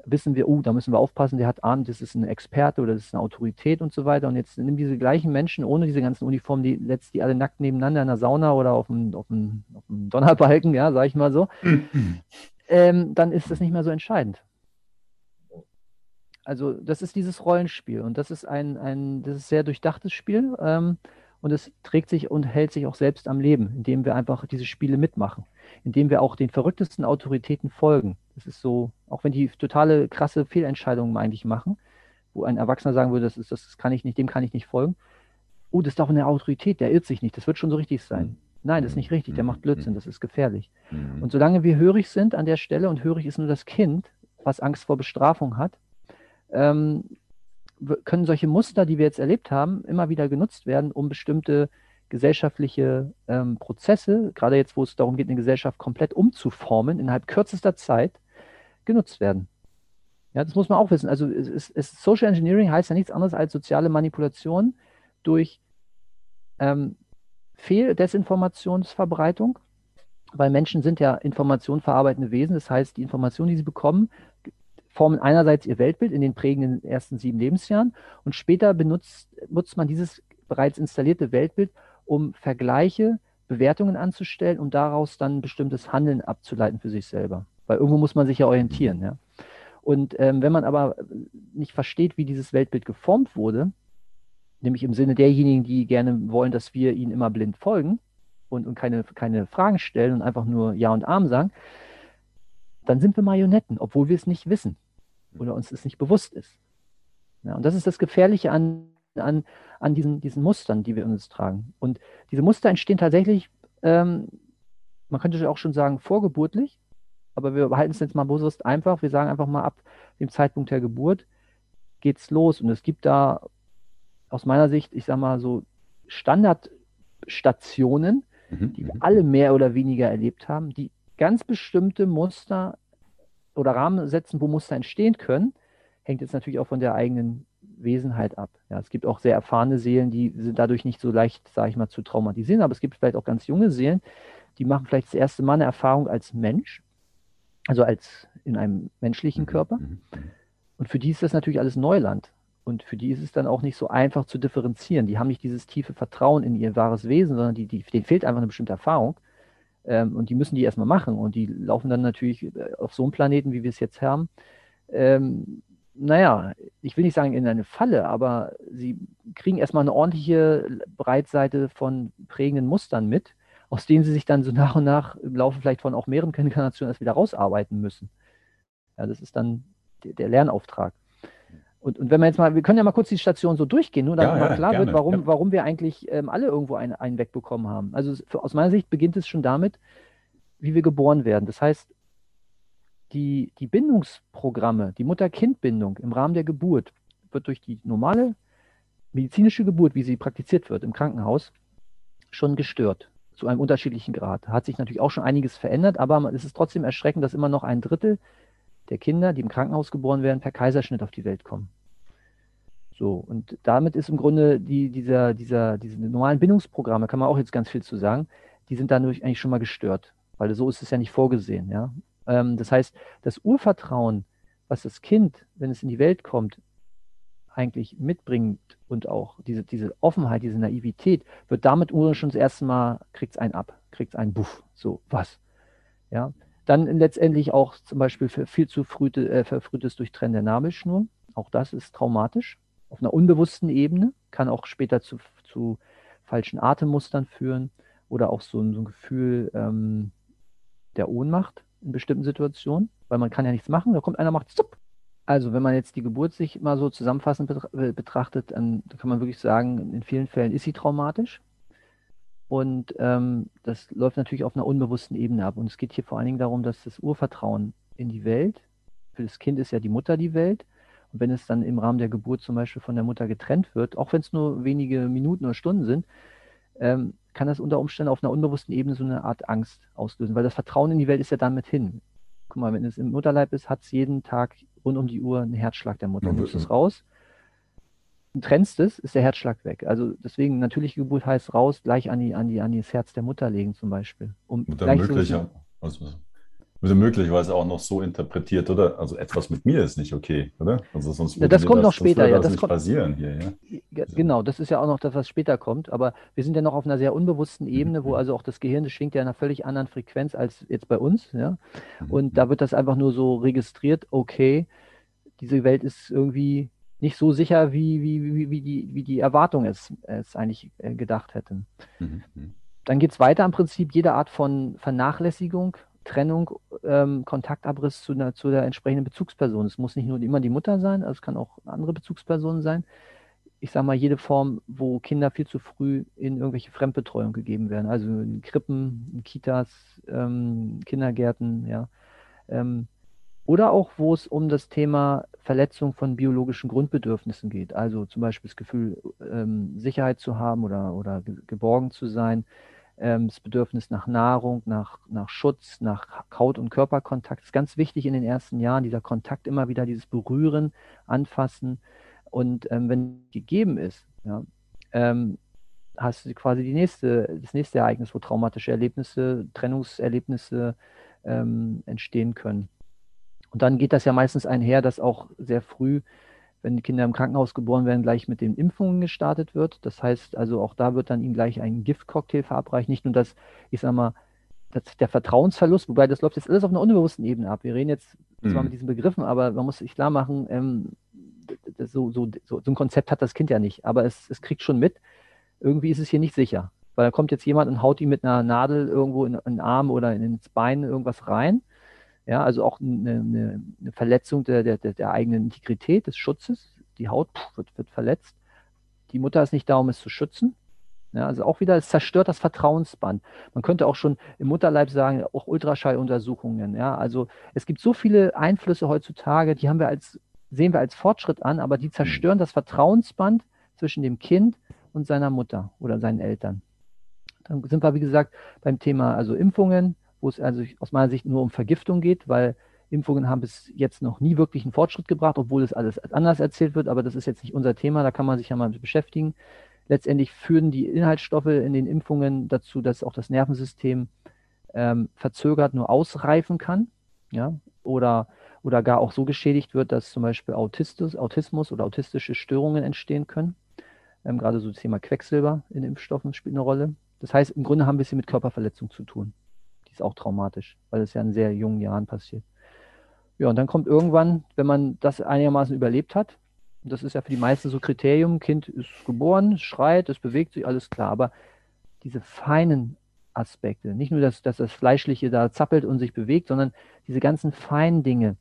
wissen wir, oh, da müssen wir aufpassen, der hat Ahnung, das ist ein Experte oder das ist eine Autorität und so weiter. Und jetzt nimm diese gleichen Menschen ohne diese ganzen Uniformen, die setzt die alle nackt nebeneinander in der Sauna oder auf dem, auf dem, auf dem Donnerbalken, ja, sag ich mal so. <clears throat> ähm, dann ist das nicht mehr so entscheidend. Also, das ist dieses Rollenspiel und das ist ein, ein das ist sehr durchdachtes Spiel ähm, und es trägt sich und hält sich auch selbst am Leben, indem wir einfach diese Spiele mitmachen indem wir auch den verrücktesten Autoritäten folgen. Das ist so, auch wenn die totale krasse Fehlentscheidungen eigentlich machen, wo ein Erwachsener sagen würde, das, ist, das kann ich nicht, dem kann ich nicht folgen. Oh, das ist doch eine Autorität, der irrt sich nicht, das wird schon so richtig sein. Mhm. Nein, das ist nicht richtig, der macht mhm. Blödsinn, das ist gefährlich. Mhm. Und solange wir hörig sind an der Stelle, und hörig ist nur das Kind, was Angst vor Bestrafung hat, ähm, können solche Muster, die wir jetzt erlebt haben, immer wieder genutzt werden, um bestimmte gesellschaftliche ähm, Prozesse, gerade jetzt, wo es darum geht, eine Gesellschaft komplett umzuformen, innerhalb kürzester Zeit genutzt werden. Ja, das muss man auch wissen. Also es, es, Social Engineering heißt ja nichts anderes als soziale Manipulation durch ähm, Fehldesinformationsverbreitung, weil Menschen sind ja informationverarbeitende Wesen. Das heißt, die Informationen, die sie bekommen, formen einerseits ihr Weltbild in den prägenden ersten sieben Lebensjahren und später benutzt, nutzt man dieses bereits installierte Weltbild, um Vergleiche, Bewertungen anzustellen und daraus dann bestimmtes Handeln abzuleiten für sich selber. Weil irgendwo muss man sich ja orientieren. Ja? Und ähm, wenn man aber nicht versteht, wie dieses Weltbild geformt wurde, nämlich im Sinne derjenigen, die gerne wollen, dass wir ihnen immer blind folgen und, und keine, keine Fragen stellen und einfach nur Ja und Arm sagen, dann sind wir Marionetten, obwohl wir es nicht wissen oder uns es nicht bewusst ist. Ja, und das ist das Gefährliche an an, an diesen, diesen Mustern, die wir in uns tragen. Und diese Muster entstehen tatsächlich, ähm, man könnte auch schon sagen, vorgeburtlich, aber wir behalten es jetzt mal bewusst einfach. Wir sagen einfach mal ab dem Zeitpunkt der Geburt geht es los. Und es gibt da aus meiner Sicht, ich sage mal so, Standardstationen, mhm. die wir alle mehr oder weniger erlebt haben, die ganz bestimmte Muster oder Rahmen setzen, wo Muster entstehen können. Hängt jetzt natürlich auch von der eigenen Wesenheit ab. Ja, es gibt auch sehr erfahrene Seelen, die sind dadurch nicht so leicht, sage ich mal, zu traumatisieren, aber es gibt vielleicht auch ganz junge Seelen, die machen vielleicht das erste Mal eine Erfahrung als Mensch, also als in einem menschlichen mhm, Körper. Mhm, mhm. Und für die ist das natürlich alles Neuland. Und für die ist es dann auch nicht so einfach zu differenzieren. Die haben nicht dieses tiefe Vertrauen in ihr wahres Wesen, sondern die, die, denen fehlt einfach eine bestimmte Erfahrung. Ähm, und die müssen die erstmal machen. Und die laufen dann natürlich äh, auf so einem Planeten, wie wir es jetzt haben. Ähm, naja, ich will nicht sagen in eine Falle, aber sie kriegen erstmal eine ordentliche Breitseite von prägenden Mustern mit, aus denen sie sich dann so nach und nach im Laufe vielleicht von auch mehreren Inkarnationen erst wieder rausarbeiten müssen. Ja, das ist dann der Lernauftrag. Und, und wenn wir jetzt mal, wir können ja mal kurz die Station so durchgehen, nur damit ja, mal klar gerne, wird, warum, ja. warum wir eigentlich ähm, alle irgendwo einen, einen wegbekommen haben. Also für, aus meiner Sicht beginnt es schon damit, wie wir geboren werden. Das heißt, die, die Bindungsprogramme, die Mutter-Kind-Bindung im Rahmen der Geburt wird durch die normale medizinische Geburt, wie sie praktiziert wird im Krankenhaus, schon gestört zu einem unterschiedlichen Grad. Hat sich natürlich auch schon einiges verändert, aber es ist trotzdem erschreckend, dass immer noch ein Drittel der Kinder, die im Krankenhaus geboren werden, per Kaiserschnitt auf die Welt kommen. So, und damit ist im Grunde die, dieser, dieser, diese normalen Bindungsprogramme, kann man auch jetzt ganz viel zu sagen, die sind dadurch eigentlich schon mal gestört, weil so ist es ja nicht vorgesehen. Ja? Ähm, das heißt, das Urvertrauen, was das Kind, wenn es in die Welt kommt, eigentlich mitbringt und auch diese, diese Offenheit, diese Naivität, wird damit schon das erste Mal, kriegt es einen ab, kriegt es einen Buff, so, was? Ja, dann letztendlich auch zum Beispiel viel zu frühte, äh, verfrühtes Durchtrennen der Nabelschnur. Auch das ist traumatisch. Auf einer unbewussten Ebene kann auch später zu, zu falschen Atemmustern führen oder auch so, so ein Gefühl ähm, der Ohnmacht in bestimmten Situationen, weil man kann ja nichts machen. Da kommt einer, macht zupp. Also wenn man jetzt die Geburt sich mal so zusammenfassend betrachtet, dann kann man wirklich sagen, in vielen Fällen ist sie traumatisch. Und ähm, das läuft natürlich auf einer unbewussten Ebene ab. Und es geht hier vor allen Dingen darum, dass das Urvertrauen in die Welt, für das Kind ist ja die Mutter die Welt. Und wenn es dann im Rahmen der Geburt zum Beispiel von der Mutter getrennt wird, auch wenn es nur wenige Minuten oder Stunden sind, ähm, kann das unter Umständen auf einer unbewussten Ebene so eine Art Angst auslösen, weil das Vertrauen in die Welt ist ja dann mit hin. Guck mal, wenn es im Mutterleib ist, hat es jeden Tag rund um die Uhr einen Herzschlag der Mutter. Du nimmst es raus, trennst es, ist der Herzschlag weg. Also deswegen natürliche Geburt heißt raus, gleich an die, an die, an das Herz der Mutter legen zum Beispiel. Um Und dann möglich, so also, also möglicherweise auch noch so interpretiert, oder? Also etwas mit mir ist nicht okay, oder? Also sonst ja, das kommt das, noch später, ja. Das nicht kommt, passieren hier, ja. Genau, das ist ja auch noch das, was später kommt. Aber wir sind ja noch auf einer sehr unbewussten mhm, Ebene, wo also auch das Gehirn, das schwingt ja in einer völlig anderen Frequenz als jetzt bei uns, ja. Mhm, Und da wird das einfach nur so registriert, okay, diese Welt ist irgendwie nicht so sicher, wie, wie, wie, die, wie die Erwartung es, es eigentlich äh, gedacht hätten. Mhm. mhm. Dann geht es weiter im Prinzip jede Art von Vernachlässigung, Trennung, ähm, Kontaktabriss zu, einer, zu der entsprechenden Bezugsperson. Es muss nicht nur immer die Mutter sein, also es kann auch andere Bezugspersonen sein. Ich sage mal, jede Form, wo Kinder viel zu früh in irgendwelche Fremdbetreuung gegeben werden, also in Krippen, in Kitas, ähm, Kindergärten, ja. Ähm, oder auch, wo es um das Thema Verletzung von biologischen Grundbedürfnissen geht. Also zum Beispiel das Gefühl, ähm, Sicherheit zu haben oder, oder geborgen zu sein, das Bedürfnis nach Nahrung, nach, nach Schutz, nach Haut- und Körperkontakt. Das ist ganz wichtig in den ersten Jahren, dieser Kontakt immer wieder, dieses Berühren, Anfassen. Und ähm, wenn gegeben ist, ja, ähm, hast du quasi die nächste, das nächste Ereignis, wo traumatische Erlebnisse, Trennungserlebnisse ähm, entstehen können. Und dann geht das ja meistens einher, dass auch sehr früh, wenn die Kinder im Krankenhaus geboren werden, gleich mit den Impfungen gestartet wird. Das heißt also, auch da wird dann ihnen gleich ein Giftcocktail verabreicht. Nicht nur das, ich sag mal, das, der Vertrauensverlust, wobei das läuft jetzt alles auf einer unbewussten Ebene ab. Wir reden jetzt zwar mhm. mit diesen Begriffen, aber man muss sich klar machen, ähm, so, so, so, so, ein Konzept hat das Kind ja nicht, aber es, es kriegt schon mit, irgendwie ist es hier nicht sicher. Weil da kommt jetzt jemand und haut ihm mit einer Nadel irgendwo in, in den Arm oder in, ins Bein irgendwas rein ja, also auch eine, eine, Verletzung der, der, der, eigenen Integrität, des Schutzes. Die Haut wird, wird verletzt. Die Mutter ist nicht da, um es zu schützen. Ja, also auch wieder, es zerstört das Vertrauensband. Man könnte auch schon im Mutterleib sagen, auch Ultraschalluntersuchungen. Ja, also es gibt so viele Einflüsse heutzutage, die haben wir als, sehen wir als Fortschritt an, aber die zerstören das Vertrauensband zwischen dem Kind und seiner Mutter oder seinen Eltern. Dann sind wir, wie gesagt, beim Thema also Impfungen, wo es also aus meiner Sicht nur um Vergiftung geht, weil Impfungen haben bis jetzt noch nie wirklich einen Fortschritt gebracht, obwohl es alles anders erzählt wird, aber das ist jetzt nicht unser Thema, da kann man sich ja mal beschäftigen. Letztendlich führen die Inhaltsstoffe in den Impfungen dazu, dass auch das Nervensystem ähm, verzögert nur ausreifen kann, ja, oder, oder gar auch so geschädigt wird, dass zum Beispiel Autistus, Autismus oder autistische Störungen entstehen können. Ähm, gerade so das Thema Quecksilber in Impfstoffen spielt eine Rolle. Das heißt, im Grunde haben wir es hier mit Körperverletzung zu tun. Die ist auch traumatisch, weil es ja in sehr jungen Jahren passiert. Ja, und dann kommt irgendwann, wenn man das einigermaßen überlebt hat, und das ist ja für die meisten so Kriterium, Kind ist geboren, schreit, es bewegt sich, alles klar. Aber diese feinen Aspekte, nicht nur, dass, dass das Fleischliche da zappelt und sich bewegt, sondern diese ganzen feinen Dinge,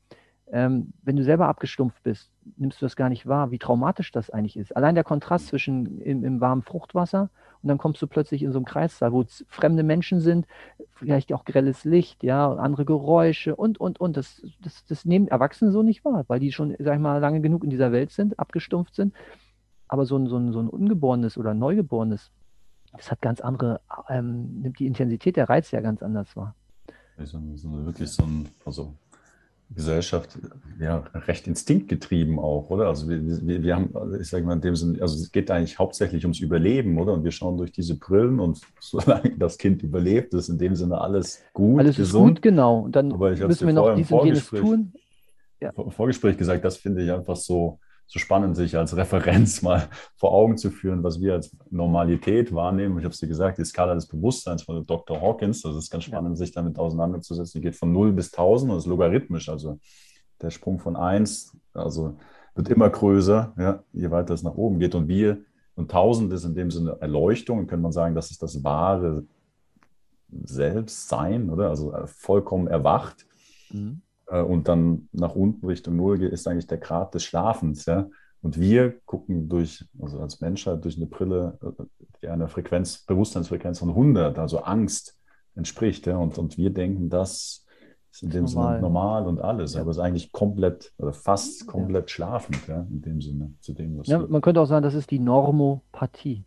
ähm, wenn du selber abgestumpft bist, nimmst du das gar nicht wahr, wie traumatisch das eigentlich ist. Allein der Kontrast zwischen im, im warmen Fruchtwasser und dann kommst du plötzlich in so einem Kreissaal, wo fremde Menschen sind, vielleicht auch grelles Licht, ja, andere Geräusche und, und, und. Das, das, das nehmen Erwachsene so nicht wahr, weil die schon, sag ich mal, lange genug in dieser Welt sind, abgestumpft sind. Aber so ein, so ein, so ein Ungeborenes oder Neugeborenes, das hat ganz andere, ähm, nimmt die Intensität der Reize ja ganz anders wahr. Also, so wirklich so ein, also Gesellschaft ja recht instinktgetrieben auch, oder? Also wir, wir, wir haben, ich sage mal in dem Sinne, also es geht eigentlich hauptsächlich ums Überleben, oder? Und wir schauen durch diese Brillen und <laughs> solange das Kind überlebt, ist in dem Sinne alles gut. Alles gesund. ist gut, genau. Und dann müssen wir noch dies und jenes tun. Ja. Vorgespräch gesagt, das finde ich einfach so, so spannend, sich als Referenz <laughs> mal vor Augen zu führen, was wir als Normalität wahrnehmen. Ich habe es dir gesagt, die Skala des Bewusstseins von Dr. Hawkins, das ist ganz spannend, ja. sich damit auseinanderzusetzen. Die geht von 0 bis 1000 und ist logarithmisch. Also der Sprung von 1, also wird immer größer, ja, je weiter es nach oben geht. Und wir, und 1000 ist in dem Sinne Erleuchtung, könnte man sagen, das ist das wahre Selbstsein, oder? Also vollkommen erwacht. Mhm. Äh, und dann nach unten Richtung Null geht, ist eigentlich der Grad des Schlafens. Ja? Und wir gucken durch, also als Menschheit, durch eine Brille, äh, die einer Frequenz, Bewusstseinsfrequenz von 100, also Angst entspricht. Ja? Und, und wir denken, das ist in dem normal. Sinne normal und alles, ja. aber es ist eigentlich komplett oder fast komplett ja. schlafend, ja, in dem Sinne, zu dem, was. Ja, man könnte auch sagen, das ist die Normopathie.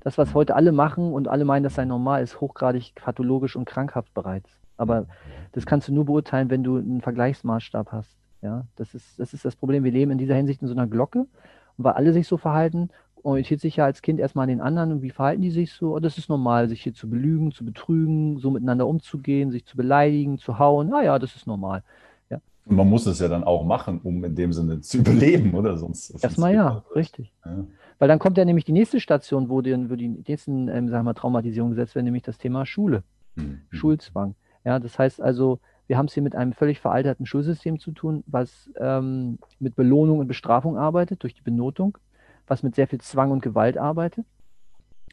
Das, was heute alle machen und alle meinen, das sei normal, ist hochgradig pathologisch und krankhaft bereits. Aber das kannst du nur beurteilen, wenn du einen Vergleichsmaßstab hast. Ja, das ist, das ist das Problem. Wir leben in dieser Hinsicht in so einer Glocke. Und weil alle sich so verhalten, orientiert sich ja als Kind erstmal an den anderen und wie verhalten die sich so? Und das ist normal, sich hier zu belügen, zu betrügen, so miteinander umzugehen, sich zu beleidigen, zu hauen. Naja, das ist normal. Ja. Und man muss es ja dann auch machen, um in dem Sinne zu überleben, oder? Sonst, sonst erstmal ja, richtig. Ja. Weil dann kommt ja nämlich die nächste Station, wo die, wo die nächsten ähm, sagen wir, Traumatisierungen gesetzt werden, nämlich das Thema Schule, mhm. Schulzwang. Ja, das heißt also, wir haben es hier mit einem völlig veralterten Schulsystem zu tun, was ähm, mit Belohnung und Bestrafung arbeitet durch die Benotung, was mit sehr viel Zwang und Gewalt arbeitet.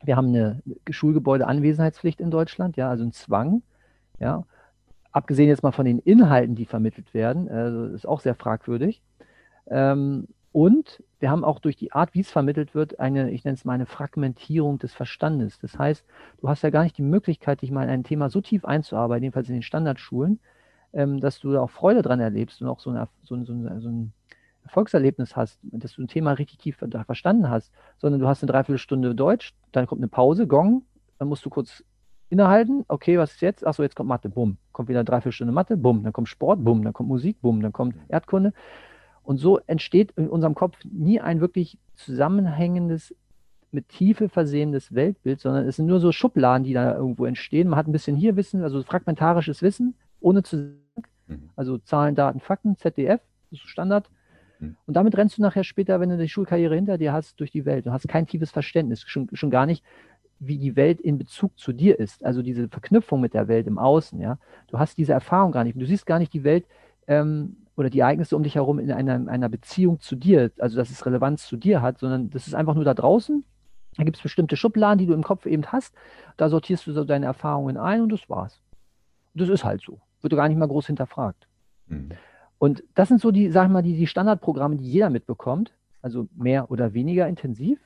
Wir haben eine Schulgebäude-Anwesenheitspflicht in Deutschland, ja, also ein Zwang, ja. Abgesehen jetzt mal von den Inhalten, die vermittelt werden, also ist auch sehr fragwürdig. Ähm, und wir haben auch durch die Art, wie es vermittelt wird, eine, ich nenne es mal eine Fragmentierung des Verstandes. Das heißt, du hast ja gar nicht die Möglichkeit, dich mal in ein Thema so tief einzuarbeiten, jedenfalls in den Standardschulen, ähm, dass du da auch Freude dran erlebst und auch so, eine, so, so, so ein Erfolgserlebnis hast, dass du ein Thema richtig tief verstanden hast, sondern du hast eine Dreiviertelstunde Deutsch, dann kommt eine Pause, Gong, dann musst du kurz innehalten, okay, was ist jetzt? Achso, jetzt kommt Mathe, bumm. Kommt wieder eine Dreiviertelstunde Mathe, bumm. Dann kommt Sport, bumm. Dann kommt Musik, bumm. Dann kommt Erdkunde. Und so entsteht in unserem Kopf nie ein wirklich zusammenhängendes, mit Tiefe versehenes Weltbild, sondern es sind nur so Schubladen, die da irgendwo entstehen. Man hat ein bisschen hier Wissen, also fragmentarisches Wissen, ohne zu, mhm. also Zahlen, Daten, Fakten, ZDF, das ist Standard. Mhm. Und damit rennst du nachher später, wenn du die Schulkarriere hinter dir hast, durch die Welt. Du hast kein tiefes Verständnis, schon, schon gar nicht, wie die Welt in Bezug zu dir ist. Also diese Verknüpfung mit der Welt im Außen, ja. Du hast diese Erfahrung gar nicht. Du siehst gar nicht die Welt ähm, oder die Ereignisse um dich herum in einer, einer Beziehung zu dir, also dass es Relevanz zu dir hat, sondern das ist einfach nur da draußen. Da gibt es bestimmte Schubladen, die du im Kopf eben hast. Da sortierst du so deine Erfahrungen ein und das war's. Und das ist halt so. Wird gar nicht mal groß hinterfragt. Mhm. Und das sind so die, sag ich mal, die, die Standardprogramme, die jeder mitbekommt, also mehr oder weniger intensiv.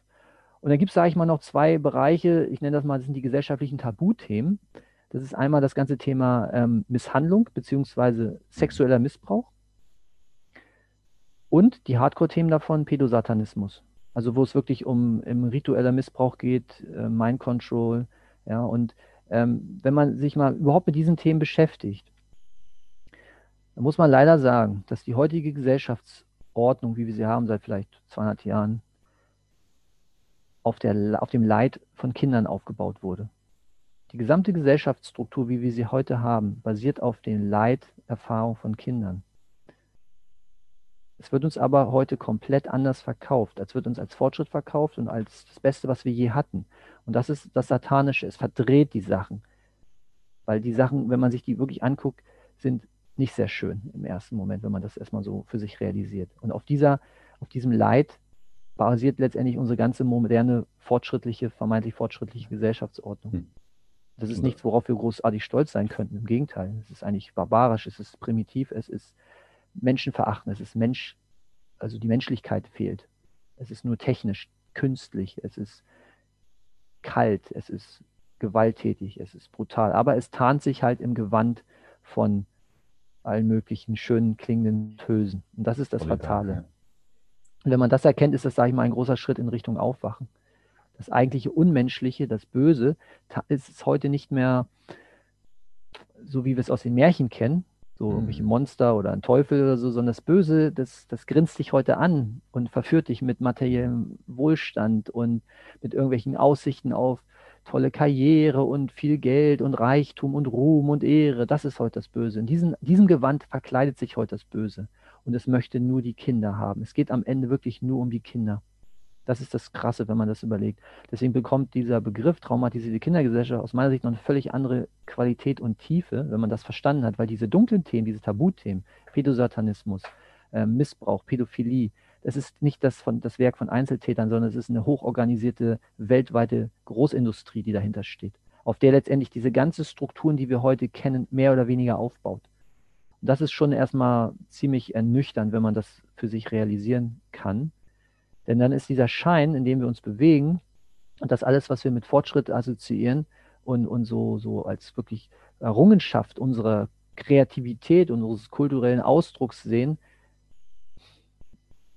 Und dann gibt es, sage ich mal, noch zwei Bereiche, ich nenne das mal, das sind die gesellschaftlichen Tabuthemen. Das ist einmal das ganze Thema ähm, Misshandlung bzw. sexueller Missbrauch. Und die Hardcore-Themen davon, Pädosatanismus. Also wo es wirklich um im ritueller Missbrauch geht, äh, Mind Control. Ja, und ähm, wenn man sich mal überhaupt mit diesen Themen beschäftigt, dann muss man leider sagen, dass die heutige Gesellschaftsordnung, wie wir sie haben seit vielleicht 200 Jahren, auf, der, auf dem Leid von Kindern aufgebaut wurde. Die gesamte Gesellschaftsstruktur, wie wir sie heute haben, basiert auf den Leiterfahrungen von Kindern. Es wird uns aber heute komplett anders verkauft. Es wird uns als Fortschritt verkauft und als das Beste, was wir je hatten. Und das ist das Satanische. Es verdreht die Sachen. Weil die Sachen, wenn man sich die wirklich anguckt, sind nicht sehr schön im ersten Moment, wenn man das erstmal so für sich realisiert. Und auf dieser, auf diesem Leid basiert letztendlich unsere ganze moderne, fortschrittliche, vermeintlich fortschrittliche Gesellschaftsordnung. Hm. Das ist nichts, worauf wir großartig stolz sein könnten. Im Gegenteil, es ist eigentlich barbarisch, es ist primitiv, es ist menschenverachtend, es ist Mensch, also die Menschlichkeit fehlt. Es ist nur technisch, künstlich, es ist kalt, es ist gewalttätig, es ist brutal. Aber es tarnt sich halt im Gewand von allen möglichen schönen klingenden Tösen. Und das ist das Fatale. Und wenn man das erkennt, ist das, sage ich mal, ein großer Schritt in Richtung Aufwachen. Das eigentliche Unmenschliche, das Böse, ist heute nicht mehr so, wie wir es aus den Märchen kennen, so mhm. irgendwelche Monster oder ein Teufel oder so, sondern das Böse, das, das grinst dich heute an und verführt dich mit materiellem Wohlstand und mit irgendwelchen Aussichten auf tolle Karriere und viel Geld und Reichtum und Ruhm und Ehre. Das ist heute das Böse. In diesem, diesem Gewand verkleidet sich heute das Böse. Und es möchte nur die Kinder haben. Es geht am Ende wirklich nur um die Kinder. Das ist das Krasse, wenn man das überlegt. Deswegen bekommt dieser Begriff traumatisierte Kindergesellschaft aus meiner Sicht noch eine völlig andere Qualität und Tiefe, wenn man das verstanden hat, weil diese dunklen Themen, diese Tabuthemen, Pädosatanismus, äh, Missbrauch, Pädophilie, das ist nicht das, von, das Werk von Einzeltätern, sondern es ist eine hochorganisierte weltweite Großindustrie, die dahinter steht, auf der letztendlich diese ganzen Strukturen, die wir heute kennen, mehr oder weniger aufbaut. Und das ist schon erstmal ziemlich ernüchternd, wenn man das für sich realisieren kann. Denn dann ist dieser Schein, in dem wir uns bewegen, und das alles, was wir mit Fortschritt assoziieren und, und so, so als wirklich Errungenschaft unserer Kreativität, unseres kulturellen Ausdrucks sehen,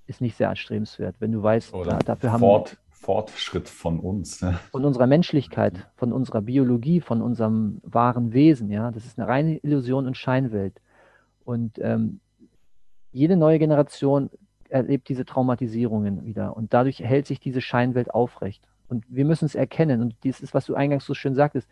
ist nicht sehr anstrebenswert, wenn du weißt, Oder dafür haben Fort, Fortschritt von uns. Ne? Von unserer Menschlichkeit, von unserer Biologie, von unserem wahren Wesen. Ja, das ist eine reine Illusion und Scheinwelt. Und ähm, jede neue Generation erlebt diese Traumatisierungen wieder und dadurch hält sich diese Scheinwelt aufrecht. Und wir müssen es erkennen. Und dies ist, was du eingangs so schön sagtest,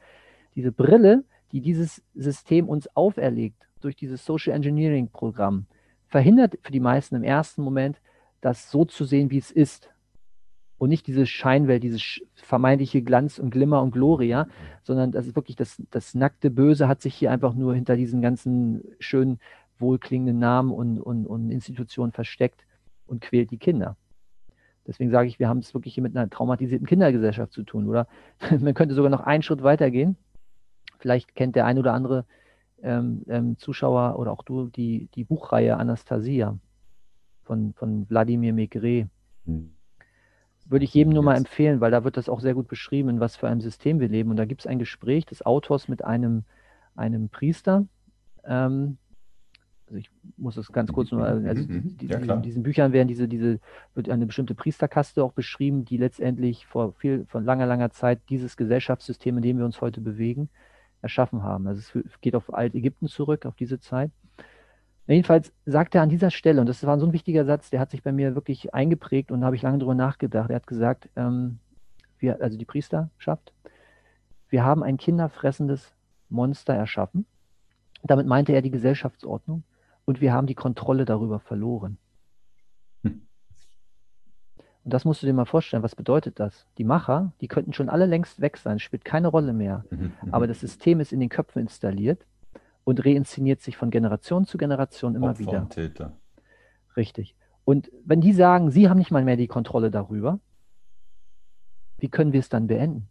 diese Brille, die dieses System uns auferlegt durch dieses Social Engineering Programm, verhindert für die meisten im ersten Moment, das so zu sehen, wie es ist. Und nicht diese Scheinwelt, dieses vermeintliche Glanz und Glimmer und Gloria, sondern das ist wirklich das, das nackte Böse hat sich hier einfach nur hinter diesen ganzen schönen, wohlklingenden Namen und, und, und Institutionen versteckt und quält die Kinder. Deswegen sage ich, wir haben es wirklich hier mit einer traumatisierten Kindergesellschaft zu tun, oder? <laughs> Man könnte sogar noch einen Schritt weiter gehen. Vielleicht kennt der ein oder andere ähm, ähm, Zuschauer oder auch du die, die Buchreihe Anastasia von, von Wladimir Megre. Hm. Würde ich jedem nur mal empfehlen, weil da wird das auch sehr gut beschrieben, in was für einem System wir leben. Und da gibt es ein Gespräch des Autors mit einem, einem Priester. Ähm, also ich muss das ganz kurz nur, <laughs> also mhm, mhm. die, ja, in diesen Büchern werden diese, diese, wird eine bestimmte Priesterkaste auch beschrieben, die letztendlich vor viel, von langer, langer Zeit dieses Gesellschaftssystem, in dem wir uns heute bewegen, erschaffen haben. Also es geht auf Altägypten zurück, auf diese Zeit. Jedenfalls sagt er an dieser Stelle, und das war so ein wichtiger Satz, der hat sich bei mir wirklich eingeprägt und da habe ich lange drüber nachgedacht. Er hat gesagt, ähm, wir, also die Priesterschaft, wir haben ein kinderfressendes Monster erschaffen. Damit meinte er die Gesellschaftsordnung und wir haben die Kontrolle darüber verloren. Hm. Und das musst du dir mal vorstellen, was bedeutet das? Die Macher, die könnten schon alle längst weg sein, spielt keine Rolle mehr. Mhm, mhm. Aber das System ist in den Köpfen installiert und reinszeniert sich von Generation zu Generation immer Opfer wieder. Täter. Richtig. Und wenn die sagen, sie haben nicht mal mehr die Kontrolle darüber, wie können wir es dann beenden?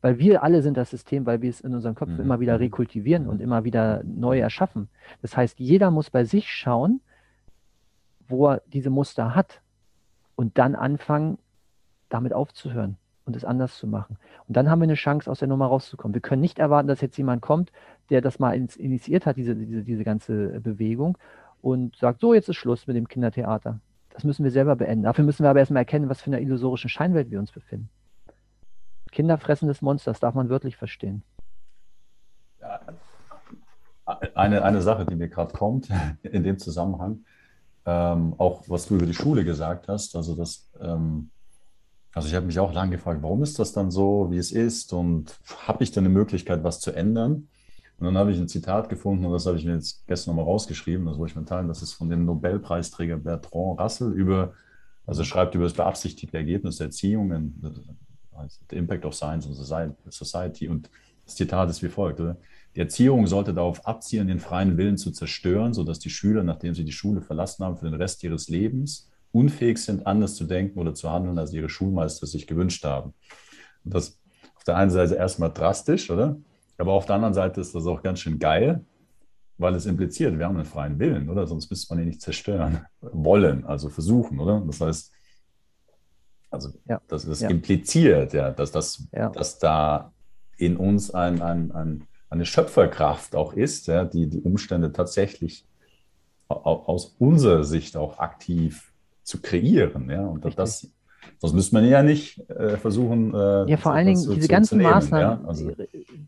Weil wir alle sind das System, weil wir es in unserem Kopf mhm. immer wieder rekultivieren und immer wieder neu erschaffen. Das heißt, jeder muss bei sich schauen, wo er diese Muster hat und dann anfangen, damit aufzuhören und es anders zu machen. Und dann haben wir eine Chance, aus der Nummer rauszukommen. Wir können nicht erwarten, dass jetzt jemand kommt, der das mal initiiert hat, diese, diese, diese ganze Bewegung, und sagt, so, jetzt ist Schluss mit dem Kindertheater. Das müssen wir selber beenden. Dafür müssen wir aber erstmal erkennen, was für eine illusorischen Scheinwelt wir uns befinden. Kinderfressendes Monster, das darf man wörtlich verstehen. Eine, eine Sache, die mir gerade kommt <laughs> in dem Zusammenhang, ähm, auch was du über die Schule gesagt hast, also das ähm, also ich habe mich auch lange gefragt, warum ist das dann so, wie es ist und habe ich da eine Möglichkeit, was zu ändern? Und dann habe ich ein Zitat gefunden und das habe ich mir jetzt gestern nochmal rausgeschrieben, das wollte ich mir teilen, das ist von dem Nobelpreisträger Bertrand Russell über, also schreibt über das beabsichtigte Ergebnis der Erziehung, and the, the Impact of Science on Society. Und Das Zitat ist wie folgt, oder? Die Erziehung sollte darauf abzielen, den freien Willen zu zerstören, sodass die Schüler, nachdem sie die Schule verlassen haben, für den Rest ihres Lebens unfähig sind, anders zu denken oder zu handeln, als ihre Schulmeister sich gewünscht haben. Und das auf der einen Seite erstmal drastisch, oder? Aber auf der anderen Seite ist das auch ganz schön geil, weil es impliziert, wir haben einen freien Willen, oder? Sonst müsste man ihn nicht zerstören wollen, also versuchen, oder? Das heißt, also ja. das ist ja. impliziert, ja, dass, das, ja. dass da in uns ein, ein, ein, eine Schöpferkraft auch ist, ja, die die Umstände tatsächlich aus unserer Sicht auch aktiv zu kreieren. Ja? Und das, sonst müsste man ja nicht äh, versuchen. Äh, ja, vor allen Dingen diese ganzen Maßnahmen, ja? also,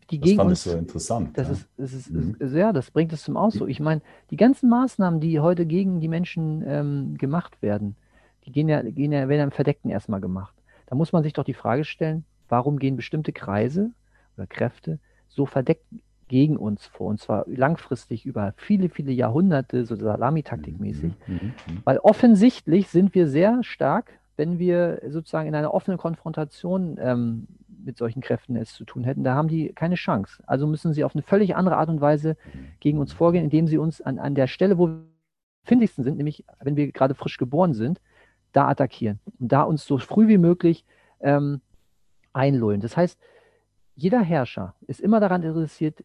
die, gegen fand uns. Ich so interessant. Das ja. ist, das ist, mhm. ja, das bringt es zum Ausdruck. Ich meine, die ganzen Maßnahmen, die heute gegen die Menschen ähm, gemacht werden, die gehen ja, gehen ja, werden ja im Verdeckten erstmal gemacht. Da muss man sich doch die Frage stellen, warum gehen bestimmte Kreise oder Kräfte so verdeckt gegen uns vor. Und zwar langfristig über viele, viele Jahrhunderte, so Salamitaktikmäßig. Mhm, mhm, mhm. Weil offensichtlich sind wir sehr stark, wenn wir sozusagen in einer offenen Konfrontation ähm, mit solchen Kräften es zu tun hätten, da haben die keine Chance. Also müssen sie auf eine völlig andere Art und Weise gegen uns vorgehen, indem sie uns an, an der Stelle, wo wir findigsten sind, nämlich wenn wir gerade frisch geboren sind, da attackieren und da uns so früh wie möglich ähm, einlullen. Das heißt, jeder Herrscher ist immer daran interessiert,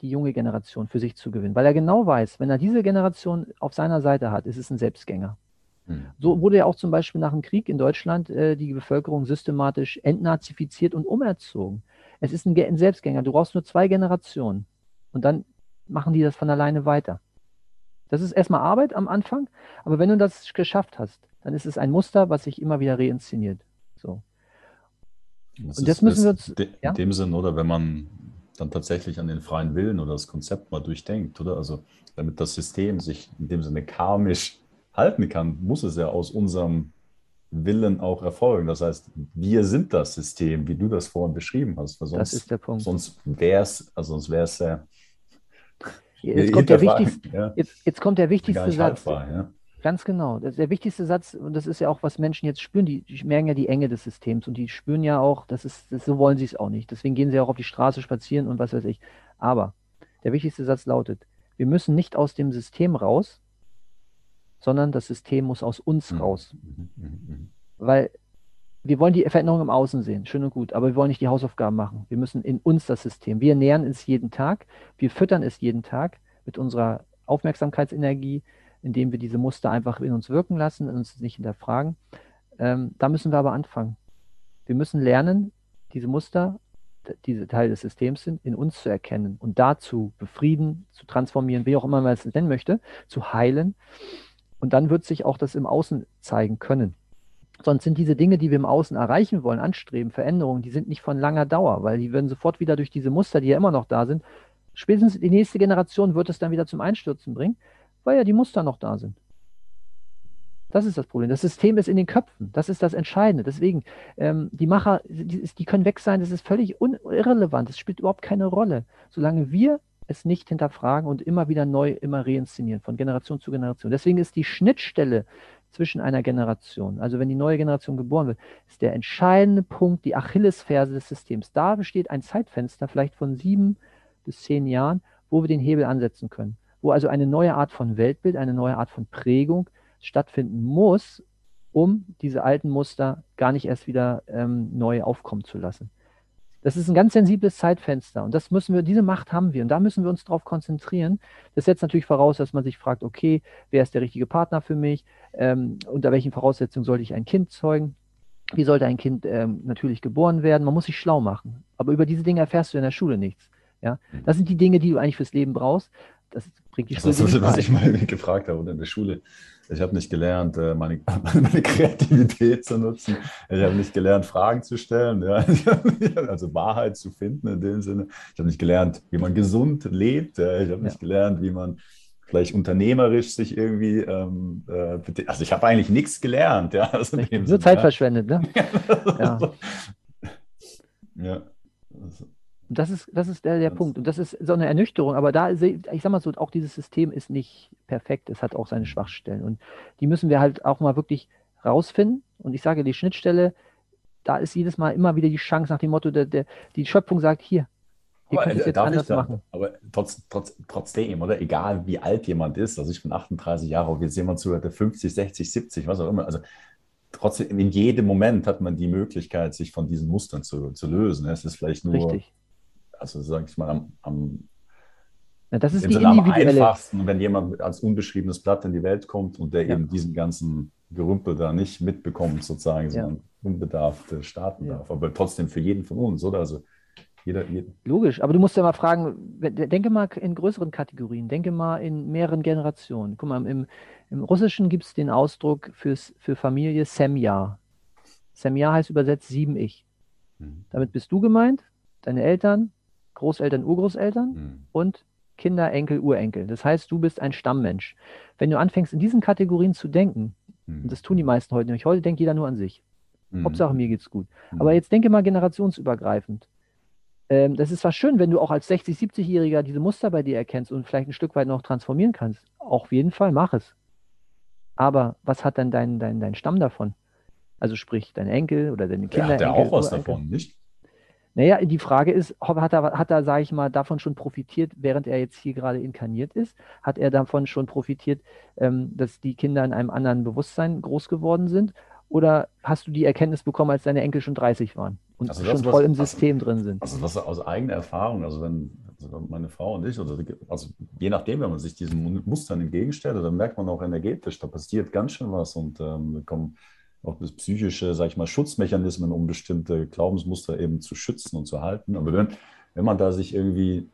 die junge Generation für sich zu gewinnen, weil er genau weiß, wenn er diese Generation auf seiner Seite hat, ist es ein Selbstgänger. Hm. So wurde ja auch zum Beispiel nach dem Krieg in Deutschland äh, die Bevölkerung systematisch entnazifiziert und umerzogen. Es ist ein, ein Selbstgänger. Du brauchst nur zwei Generationen und dann machen die das von alleine weiter. Das ist erstmal Arbeit am Anfang, aber wenn du das geschafft hast, dann ist es ein Muster, was sich immer wieder reinszeniert. So. Das und das müssen wir uns. In ja? dem Sinn, oder wenn man dann tatsächlich an den freien Willen oder das Konzept mal durchdenkt, oder? Also damit das System sich in dem Sinne karmisch halten kann, muss es ja aus unserem Willen auch erfolgen. Das heißt, wir sind das System, wie du das vorhin beschrieben hast. Weil sonst, das ist der Punkt. Sonst wäre es, also sonst wäre es ja. Jetzt kommt, der wichtigste, ja. jetzt, jetzt kommt der wichtigste Satz. Haltbar, ja. Ganz genau. Das der wichtigste Satz, und das ist ja auch, was Menschen jetzt spüren, die, die merken ja die Enge des Systems und die spüren ja auch, das ist, das, so wollen sie es auch nicht. Deswegen gehen sie auch auf die Straße spazieren und was weiß ich. Aber der wichtigste Satz lautet, wir müssen nicht aus dem System raus, sondern das System muss aus uns mhm. raus. Mhm, mhm, Weil wir wollen die Veränderung im Außen sehen, schön und gut, aber wir wollen nicht die Hausaufgaben machen. Wir müssen in uns das System. Wir nähern es jeden Tag, wir füttern es jeden Tag mit unserer Aufmerksamkeitsenergie, indem wir diese Muster einfach in uns wirken lassen und uns nicht hinterfragen. Ähm, da müssen wir aber anfangen. Wir müssen lernen, diese Muster, diese Teil des Systems sind, in uns zu erkennen und dazu befrieden, zu transformieren, wie auch immer man es nennen möchte, zu heilen. Und dann wird sich auch das im Außen zeigen können. Sonst sind diese Dinge, die wir im Außen erreichen wollen, anstreben, Veränderungen, die sind nicht von langer Dauer, weil die werden sofort wieder durch diese Muster, die ja immer noch da sind, spätestens die nächste Generation wird es dann wieder zum Einstürzen bringen weil ja die Muster noch da sind. Das ist das Problem. Das System ist in den Köpfen. Das ist das Entscheidende. Deswegen, ähm, die Macher, die, die, können weg sein, das ist völlig irrelevant. Das spielt überhaupt keine Rolle. Solange wir es nicht hinterfragen und immer wieder neu, immer reinszenieren, von Generation zu Generation. Deswegen ist die Schnittstelle zwischen einer Generation, also wenn die neue Generation geboren wird, ist der entscheidende Punkt, die Achillesferse des Systems. Da besteht ein Zeitfenster, vielleicht von sieben bis zehn Jahren, wo wir den Hebel ansetzen können wo also eine neue Art von Weltbild, eine neue Art von Prägung stattfinden muss, um diese alten Muster gar nicht erst wieder ähm, neu aufkommen zu lassen. Das ist ein ganz sensibles Zeitfenster und das müssen wir, diese Macht haben wir und da müssen wir uns darauf konzentrieren. Das setzt natürlich voraus, dass man sich fragt, okay, wer ist der richtige Partner für mich? Ähm, unter welchen Voraussetzungen sollte ich ein Kind zeugen? Wie sollte ein Kind ähm, natürlich geboren werden? Man muss sich schlau machen. Aber über diese Dinge erfährst du in der Schule nichts. Ja? Das sind die Dinge, die du eigentlich fürs Leben brauchst das bringt die Schule. Das ist, was ich mal <laughs> gefragt habe in der Schule. Ich habe nicht gelernt, äh, meine, <laughs> meine, Kreativität zu nutzen. Ich habe nicht gelernt, Fragen zu stellen, ja. <laughs> also Wahrheit zu finden in dem Sinne. Ich habe nicht gelernt, wie man gesund lebt. Ich habe nicht ja. gelernt, wie man vielleicht unternehmerisch sich irgendwie, ähm, äh, also ich habe eigentlich nichts gelernt. Ja, also Nur Zeit ja. verschwendet, ne? ja. ja. Und das ist, das ist der, der Punkt. Und das ist so eine Ernüchterung. Aber da, ich sag mal so, auch dieses System ist nicht perfekt. Es hat auch seine Schwachstellen. Und die müssen wir halt auch mal wirklich rausfinden. Und ich sage, die Schnittstelle, da ist jedes Mal immer wieder die Chance nach dem Motto, der, der, die Schöpfung sagt, hier, Ihr Aber, könnt es äh, jetzt anders da, machen. aber trotz, trotz, trotzdem, oder? Egal wie alt jemand ist, also ich bin 38 Jahre, ob jetzt jemand zuhört, der 50, 60, 70, was auch immer. Also trotzdem, in jedem Moment hat man die Möglichkeit, sich von diesen Mustern zu, zu lösen. Es ist vielleicht nur, Richtig. Also sage ich mal, am, am, Na, das ist die Sinne am einfachsten, wenn jemand als unbeschriebenes Blatt in die Welt kommt und der Ja. eben diesen ganzen Gerümpel da nicht mitbekommt, sozusagen, Ja. sondern unbedarft äh, starten Ja. darf. Aber trotzdem für jeden von uns, oder? Also jeder, jeder Logisch, aber du musst ja mal fragen, denke mal in größeren Kategorien, denke mal in mehreren Generationen. Guck mal, im, im Russischen gibt es den Ausdruck fürs, für Familie Semja. Semja heißt übersetzt sieben Ich. Mhm. Damit bist du gemeint, deine Eltern, Großeltern, Urgroßeltern Mhm. und Kinder, Enkel, Urenkel. Das heißt, du bist ein Stammmensch. Wenn du anfängst, in diesen Kategorien zu denken, Mhm. und das tun die meisten heute nicht, heute denkt jeder nur an sich. Mhm. Hauptsache, mir geht's gut. Mhm. Aber jetzt denke mal generationsübergreifend. Ähm, das ist zwar schön, wenn du auch als 60-, 70-Jähriger diese Muster bei dir erkennst und vielleicht ein Stück weit noch transformieren kannst. Auf jeden Fall, mach es. Aber was hat dann dein, dein, dein Stamm davon? Also sprich, dein Enkel oder deine Ja, Kinder. hat der Enkel, auch was Urenkel. davon, nicht? Naja, die Frage ist, hat er, hat er, sage ich mal, davon schon profitiert, während er jetzt hier gerade inkarniert ist? Hat er davon schon profitiert, ähm, dass die Kinder in einem anderen Bewusstsein groß geworden sind? Oder hast du die Erkenntnis bekommen, als deine Enkel schon 30 waren und Also das, schon was- voll im also- System drin sind? Also das aus eigener Erfahrung, also wenn also meine Frau und ich, oder also je nachdem, wenn man sich diesen Mu- Mustern entgegenstellt, dann merkt man auch energetisch, da passiert ganz schön was und ähm, kommen auch das psychische, sag ich mal, Schutzmechanismen, um bestimmte Glaubensmuster eben zu schützen und zu halten. Aber wenn, wenn man da sich irgendwie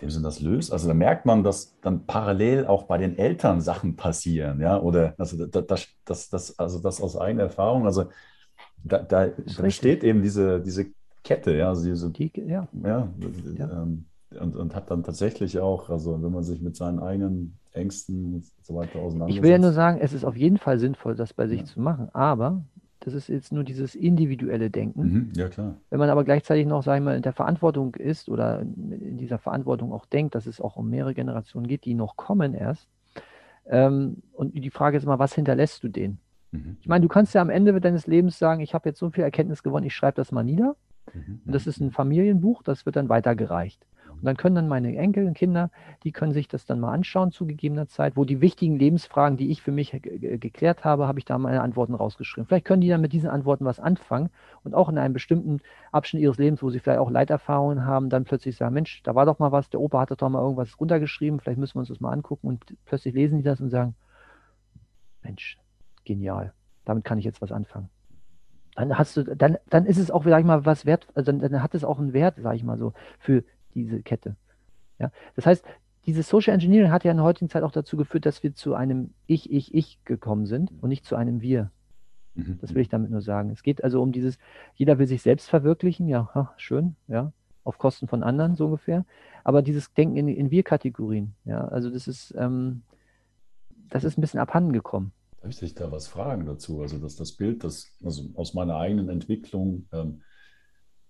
dem Sinn das löst, also da merkt man, dass dann parallel auch bei den Eltern Sachen passieren, ja, oder also das, das, das, also das aus eigener Erfahrung, also da, da, da eben diese, diese Kette, ja, also diese Die, ja, ja, Ja. ähm, und, und hat dann tatsächlich auch, also wenn man sich mit seinen eigenen Ängsten und so weiter auseinandersetzt. ich will ja nur sagen, es ist auf jeden Fall sinnvoll, das bei sich Ja. zu machen. Aber das ist jetzt nur dieses individuelle Denken. Mhm, ja, klar. Wenn man aber gleichzeitig noch, sag ich mal, in der Verantwortung ist oder in dieser Verantwortung auch denkt, dass es auch um mehrere Generationen geht, die noch kommen erst. Ähm, und die Frage ist immer, was hinterlässt du denen? Mhm. Ich meine, du kannst ja am Ende deines Lebens sagen, ich habe jetzt so viel Erkenntnis gewonnen, ich schreibe das mal nieder. Mhm. Und das ist ein Familienbuch, das wird dann weitergereicht. Und dann können dann meine Enkel und Kinder, die können sich das dann mal anschauen zu gegebener Zeit, wo die wichtigen Lebensfragen, die ich für mich ge- ge- geklärt habe, habe ich da meine Antworten rausgeschrieben. Vielleicht können die dann mit diesen Antworten was anfangen und auch in einem bestimmten Abschnitt ihres Lebens, wo sie vielleicht auch Leiterfahrungen haben, dann plötzlich sagen, Mensch, da war doch mal was, der Opa hat doch mal irgendwas runtergeschrieben, vielleicht müssen wir uns das mal angucken und plötzlich lesen die das und sagen, Mensch, genial, damit kann ich jetzt was anfangen dann hast du, dann, dann ist es auch, sag ich mal, was wert, also dann, dann hat es auch einen Wert, sag ich mal so, für diese Kette. Ja? Das heißt, dieses Social Engineering hat ja in der heutigen Zeit auch dazu geführt, dass wir zu einem Ich, Ich, Ich gekommen sind und nicht zu einem Wir. Mhm. Das will ich damit nur sagen. Es geht also um dieses, jeder will sich selbst verwirklichen, ja, schön, ja, auf Kosten von anderen, so ungefähr. Aber dieses Denken in, in Wir-Kategorien, ja, also das ist, ähm, das ist ein bisschen abhanden gekommen. Darf ich dich da was fragen dazu? Also, dass das Bild, das, also aus meiner eigenen Entwicklung, ähm,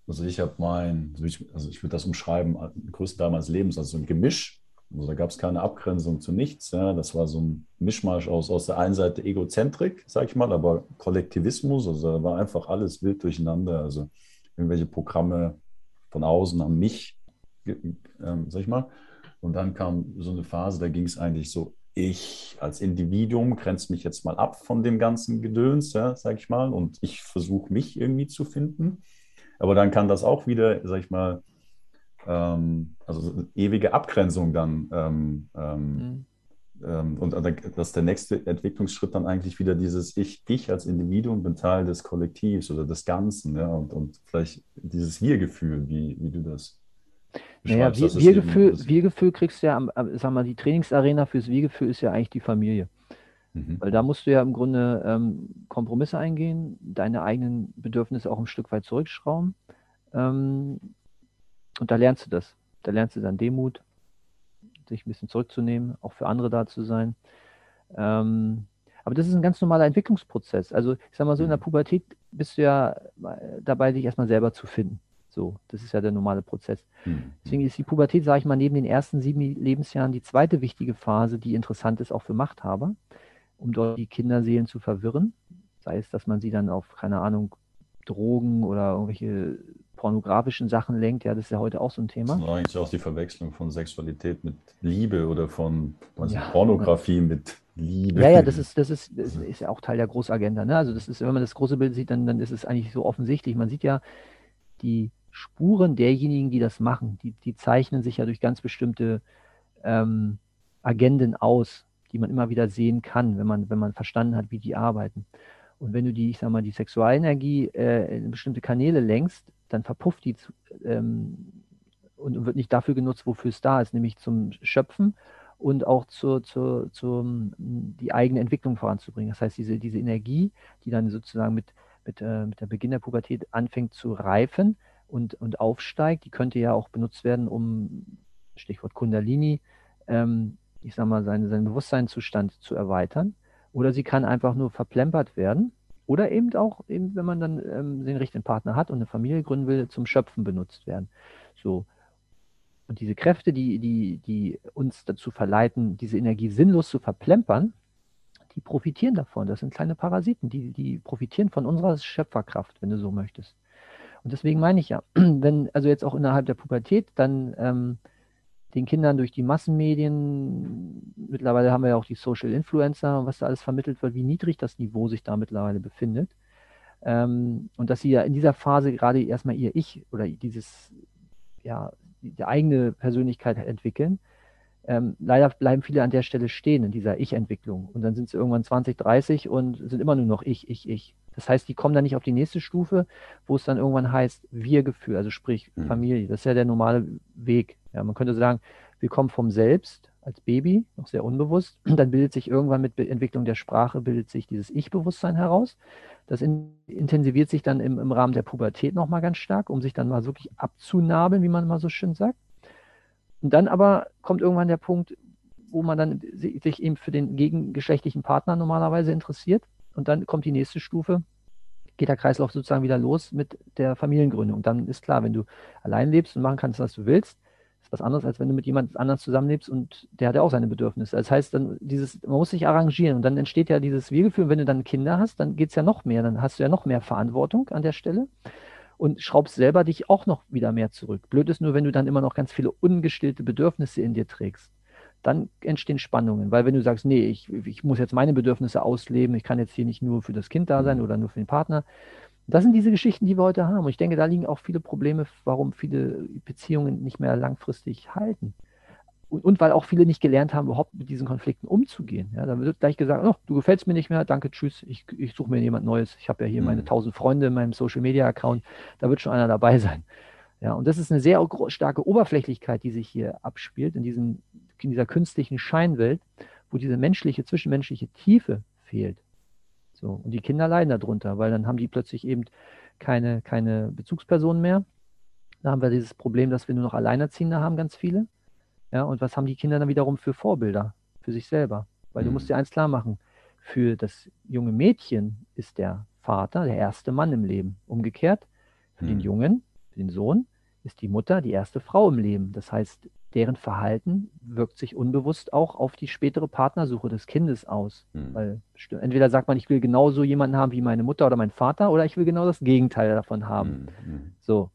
also ich habe mein, also ich, also würde das umschreiben, äh, größten meines Lebens, also ein Gemisch. Also da gab es keine Abgrenzung zu nichts. Ja. Das war so ein Mischmasch aus, aus der einen Seite Egozentrik, sag ich mal, aber Kollektivismus. Also da war einfach alles wild durcheinander. Also irgendwelche Programme von außen an mich, ähm, sag ich mal. Und dann kam so eine Phase, da ging es eigentlich so, ich als Individuum grenze mich jetzt mal ab von dem ganzen Gedöns, ja, sag ich mal, und ich versuche mich irgendwie zu finden. Aber dann kann das auch wieder, sag ich mal, ähm, also ewige Abgrenzung dann ähm, ähm, Mhm. ähm, und dass der nächste Entwicklungsschritt dann eigentlich wieder dieses Ich, ich als Individuum bin Teil des Kollektivs oder des Ganzen, ja, und, und vielleicht dieses Wir-Gefühl, wie, wie du das Naja, Wir- Wir-Gefühl, Wir-Gefühl kriegst du ja, am, am- sag mal, die Trainingsarena fürs Wir-Gefühl ist ja eigentlich die Familie. Mhm. Weil da musst du ja im Grunde ähm, Kompromisse eingehen, deine eigenen Bedürfnisse auch ein Stück weit zurückschrauben. Ähm, und da lernst du das. Da lernst du dann Demut, sich ein bisschen zurückzunehmen, auch für andere da zu sein. Ähm, aber das ist ein ganz normaler Entwicklungsprozess. Also ich sag mal so, in der Mhm. Pubertät bist du ja äh, dabei, dich erstmal selber zu finden. So, das ist ja der normale Prozess. Mhm. Deswegen ist die Pubertät, sage ich mal, neben den ersten sieben Lebensjahren die zweite wichtige Phase, die interessant ist, auch für Machthaber, um dort die Kinderseelen zu verwirren. Sei es, dass man sie dann auf, keine Ahnung, Drogen oder irgendwelche pornografischen Sachen lenkt. Ja, das ist ja heute auch so ein Thema. Das ist eigentlich auch die Verwechslung von Sexualität mit Liebe oder von ja, Pornografie mit Liebe. Ja, ja, das ist, das ist, das ist ja auch Teil der Großagenda. Ne? Also das ist, wenn man das große Bild sieht, dann, dann ist es eigentlich so offensichtlich. Man sieht ja die Spuren derjenigen, die das machen, die, die zeichnen sich ja durch ganz bestimmte ähm, Agenden aus, die man immer wieder sehen kann, wenn man, wenn man verstanden hat, wie die arbeiten. Und wenn du die, ich sag mal, die Sexualenergie äh, in bestimmte Kanäle lenkst, dann verpufft die ähm, und wird nicht dafür genutzt, wofür es da ist, nämlich zum Schöpfen und auch zur, zur, zur die eigene Entwicklung voranzubringen. Das heißt, diese, diese Energie, die dann sozusagen mit, mit, äh, mit der Beginn der Pubertät anfängt zu reifen und, und aufsteigt, die könnte ja auch benutzt werden, um, Stichwort Kundalini, ähm, ich sag mal, seine, seinen Bewusstseinszustand zu erweitern. Oder sie kann einfach nur verplempert werden. Oder eben auch, eben, wenn man dann ähm, den richtigen Partner hat und eine Familie gründen will, zum Schöpfen benutzt werden. So. Und diese Kräfte, die, die, die uns dazu verleiten, diese Energie sinnlos zu verplempern, die profitieren davon. Das sind kleine Parasiten, die, die profitieren von unserer Schöpferkraft, wenn du so möchtest. Und deswegen meine ich ja, <clears throat> wenn, also jetzt auch innerhalb der Pubertät, dann ähm, den Kindern durch die Massenmedien, mittlerweile haben wir ja auch die Social Influencer, was da alles vermittelt wird, wie niedrig das Niveau sich da mittlerweile befindet. Ähm, und dass sie ja in dieser Phase gerade erstmal ihr Ich oder dieses, ja, die eigene Persönlichkeit entwickeln. Ähm, leider bleiben viele an der Stelle stehen in dieser Ich-Entwicklung. Und dann sind sie irgendwann 20, 30 und sind immer nur noch ich, ich, ich. Das heißt, die kommen dann nicht auf die nächste Stufe, wo es dann irgendwann heißt Wir-Gefühl, also sprich mhm. Familie. Das ist ja der normale Weg. Ja, man könnte sagen, wir kommen vom Selbst als Baby, noch sehr unbewusst. Und <clears throat> dann bildet sich irgendwann mit Entwicklung der Sprache, bildet sich dieses Ich-Bewusstsein heraus. Das in, intensiviert sich dann im, im Rahmen der Pubertät nochmal ganz stark, um sich dann mal wirklich abzunabeln, wie man mal so schön sagt. Und dann aber kommt irgendwann der Punkt, wo man dann sich eben für den gegengeschlechtlichen Partner normalerweise interessiert. Und dann kommt die nächste Stufe, geht der Kreislauf sozusagen wieder los mit der Familiengründung. Und dann ist klar, wenn du allein lebst und machen kannst, was du willst, ist was anderes, als wenn du mit jemand anderem zusammenlebst und der hat ja auch seine Bedürfnisse. Das heißt, dann dieses, man muss sich arrangieren und dann entsteht ja dieses Wir-Gefühl. Wenn du dann Kinder hast, dann geht es ja noch mehr, dann hast du ja noch mehr Verantwortung an der Stelle und schraubst selber dich auch noch wieder mehr zurück. Blöd ist nur, wenn du dann immer noch ganz viele ungestillte Bedürfnisse in dir trägst dann entstehen Spannungen. Weil wenn du sagst, nee, ich, ich muss jetzt meine Bedürfnisse ausleben, ich kann jetzt hier nicht nur für das Kind da sein oder nur für den Partner. Das sind diese Geschichten, die wir heute haben. Und ich denke, da liegen auch viele Probleme, warum viele Beziehungen nicht mehr langfristig halten. Und, und weil auch viele nicht gelernt haben, überhaupt mit diesen Konflikten umzugehen. Ja, da wird gleich gesagt, oh, du gefällst mir nicht mehr, danke, tschüss, ich, ich suche mir jemand Neues. Ich habe ja hier mhm. meine tausend Freunde in meinem Social-Media-Account, da wird schon einer dabei sein. Ja, und das ist eine sehr starke Oberflächlichkeit, die sich hier abspielt in diesem in dieser künstlichen Scheinwelt, wo diese menschliche, zwischenmenschliche Tiefe fehlt. So, und die Kinder leiden darunter, weil dann haben die plötzlich eben keine, keine Bezugspersonen mehr. Da haben wir dieses Problem, dass wir nur noch Alleinerziehende haben, ganz viele. Ja, und was haben die Kinder dann wiederum für Vorbilder für sich selber? Weil du musst mhm. dir eins klar machen, für das junge Mädchen ist der Vater der erste Mann im Leben. Umgekehrt, für den mhm. Jungen, für den Sohn, ist die Mutter die erste Frau im Leben. Das heißt, deren Verhalten wirkt sich unbewusst auch auf die spätere Partnersuche des Kindes aus. Mhm. Weil entweder sagt man, ich will genauso jemanden haben wie meine Mutter oder mein Vater, oder ich will genau das Gegenteil davon haben. Mhm. So.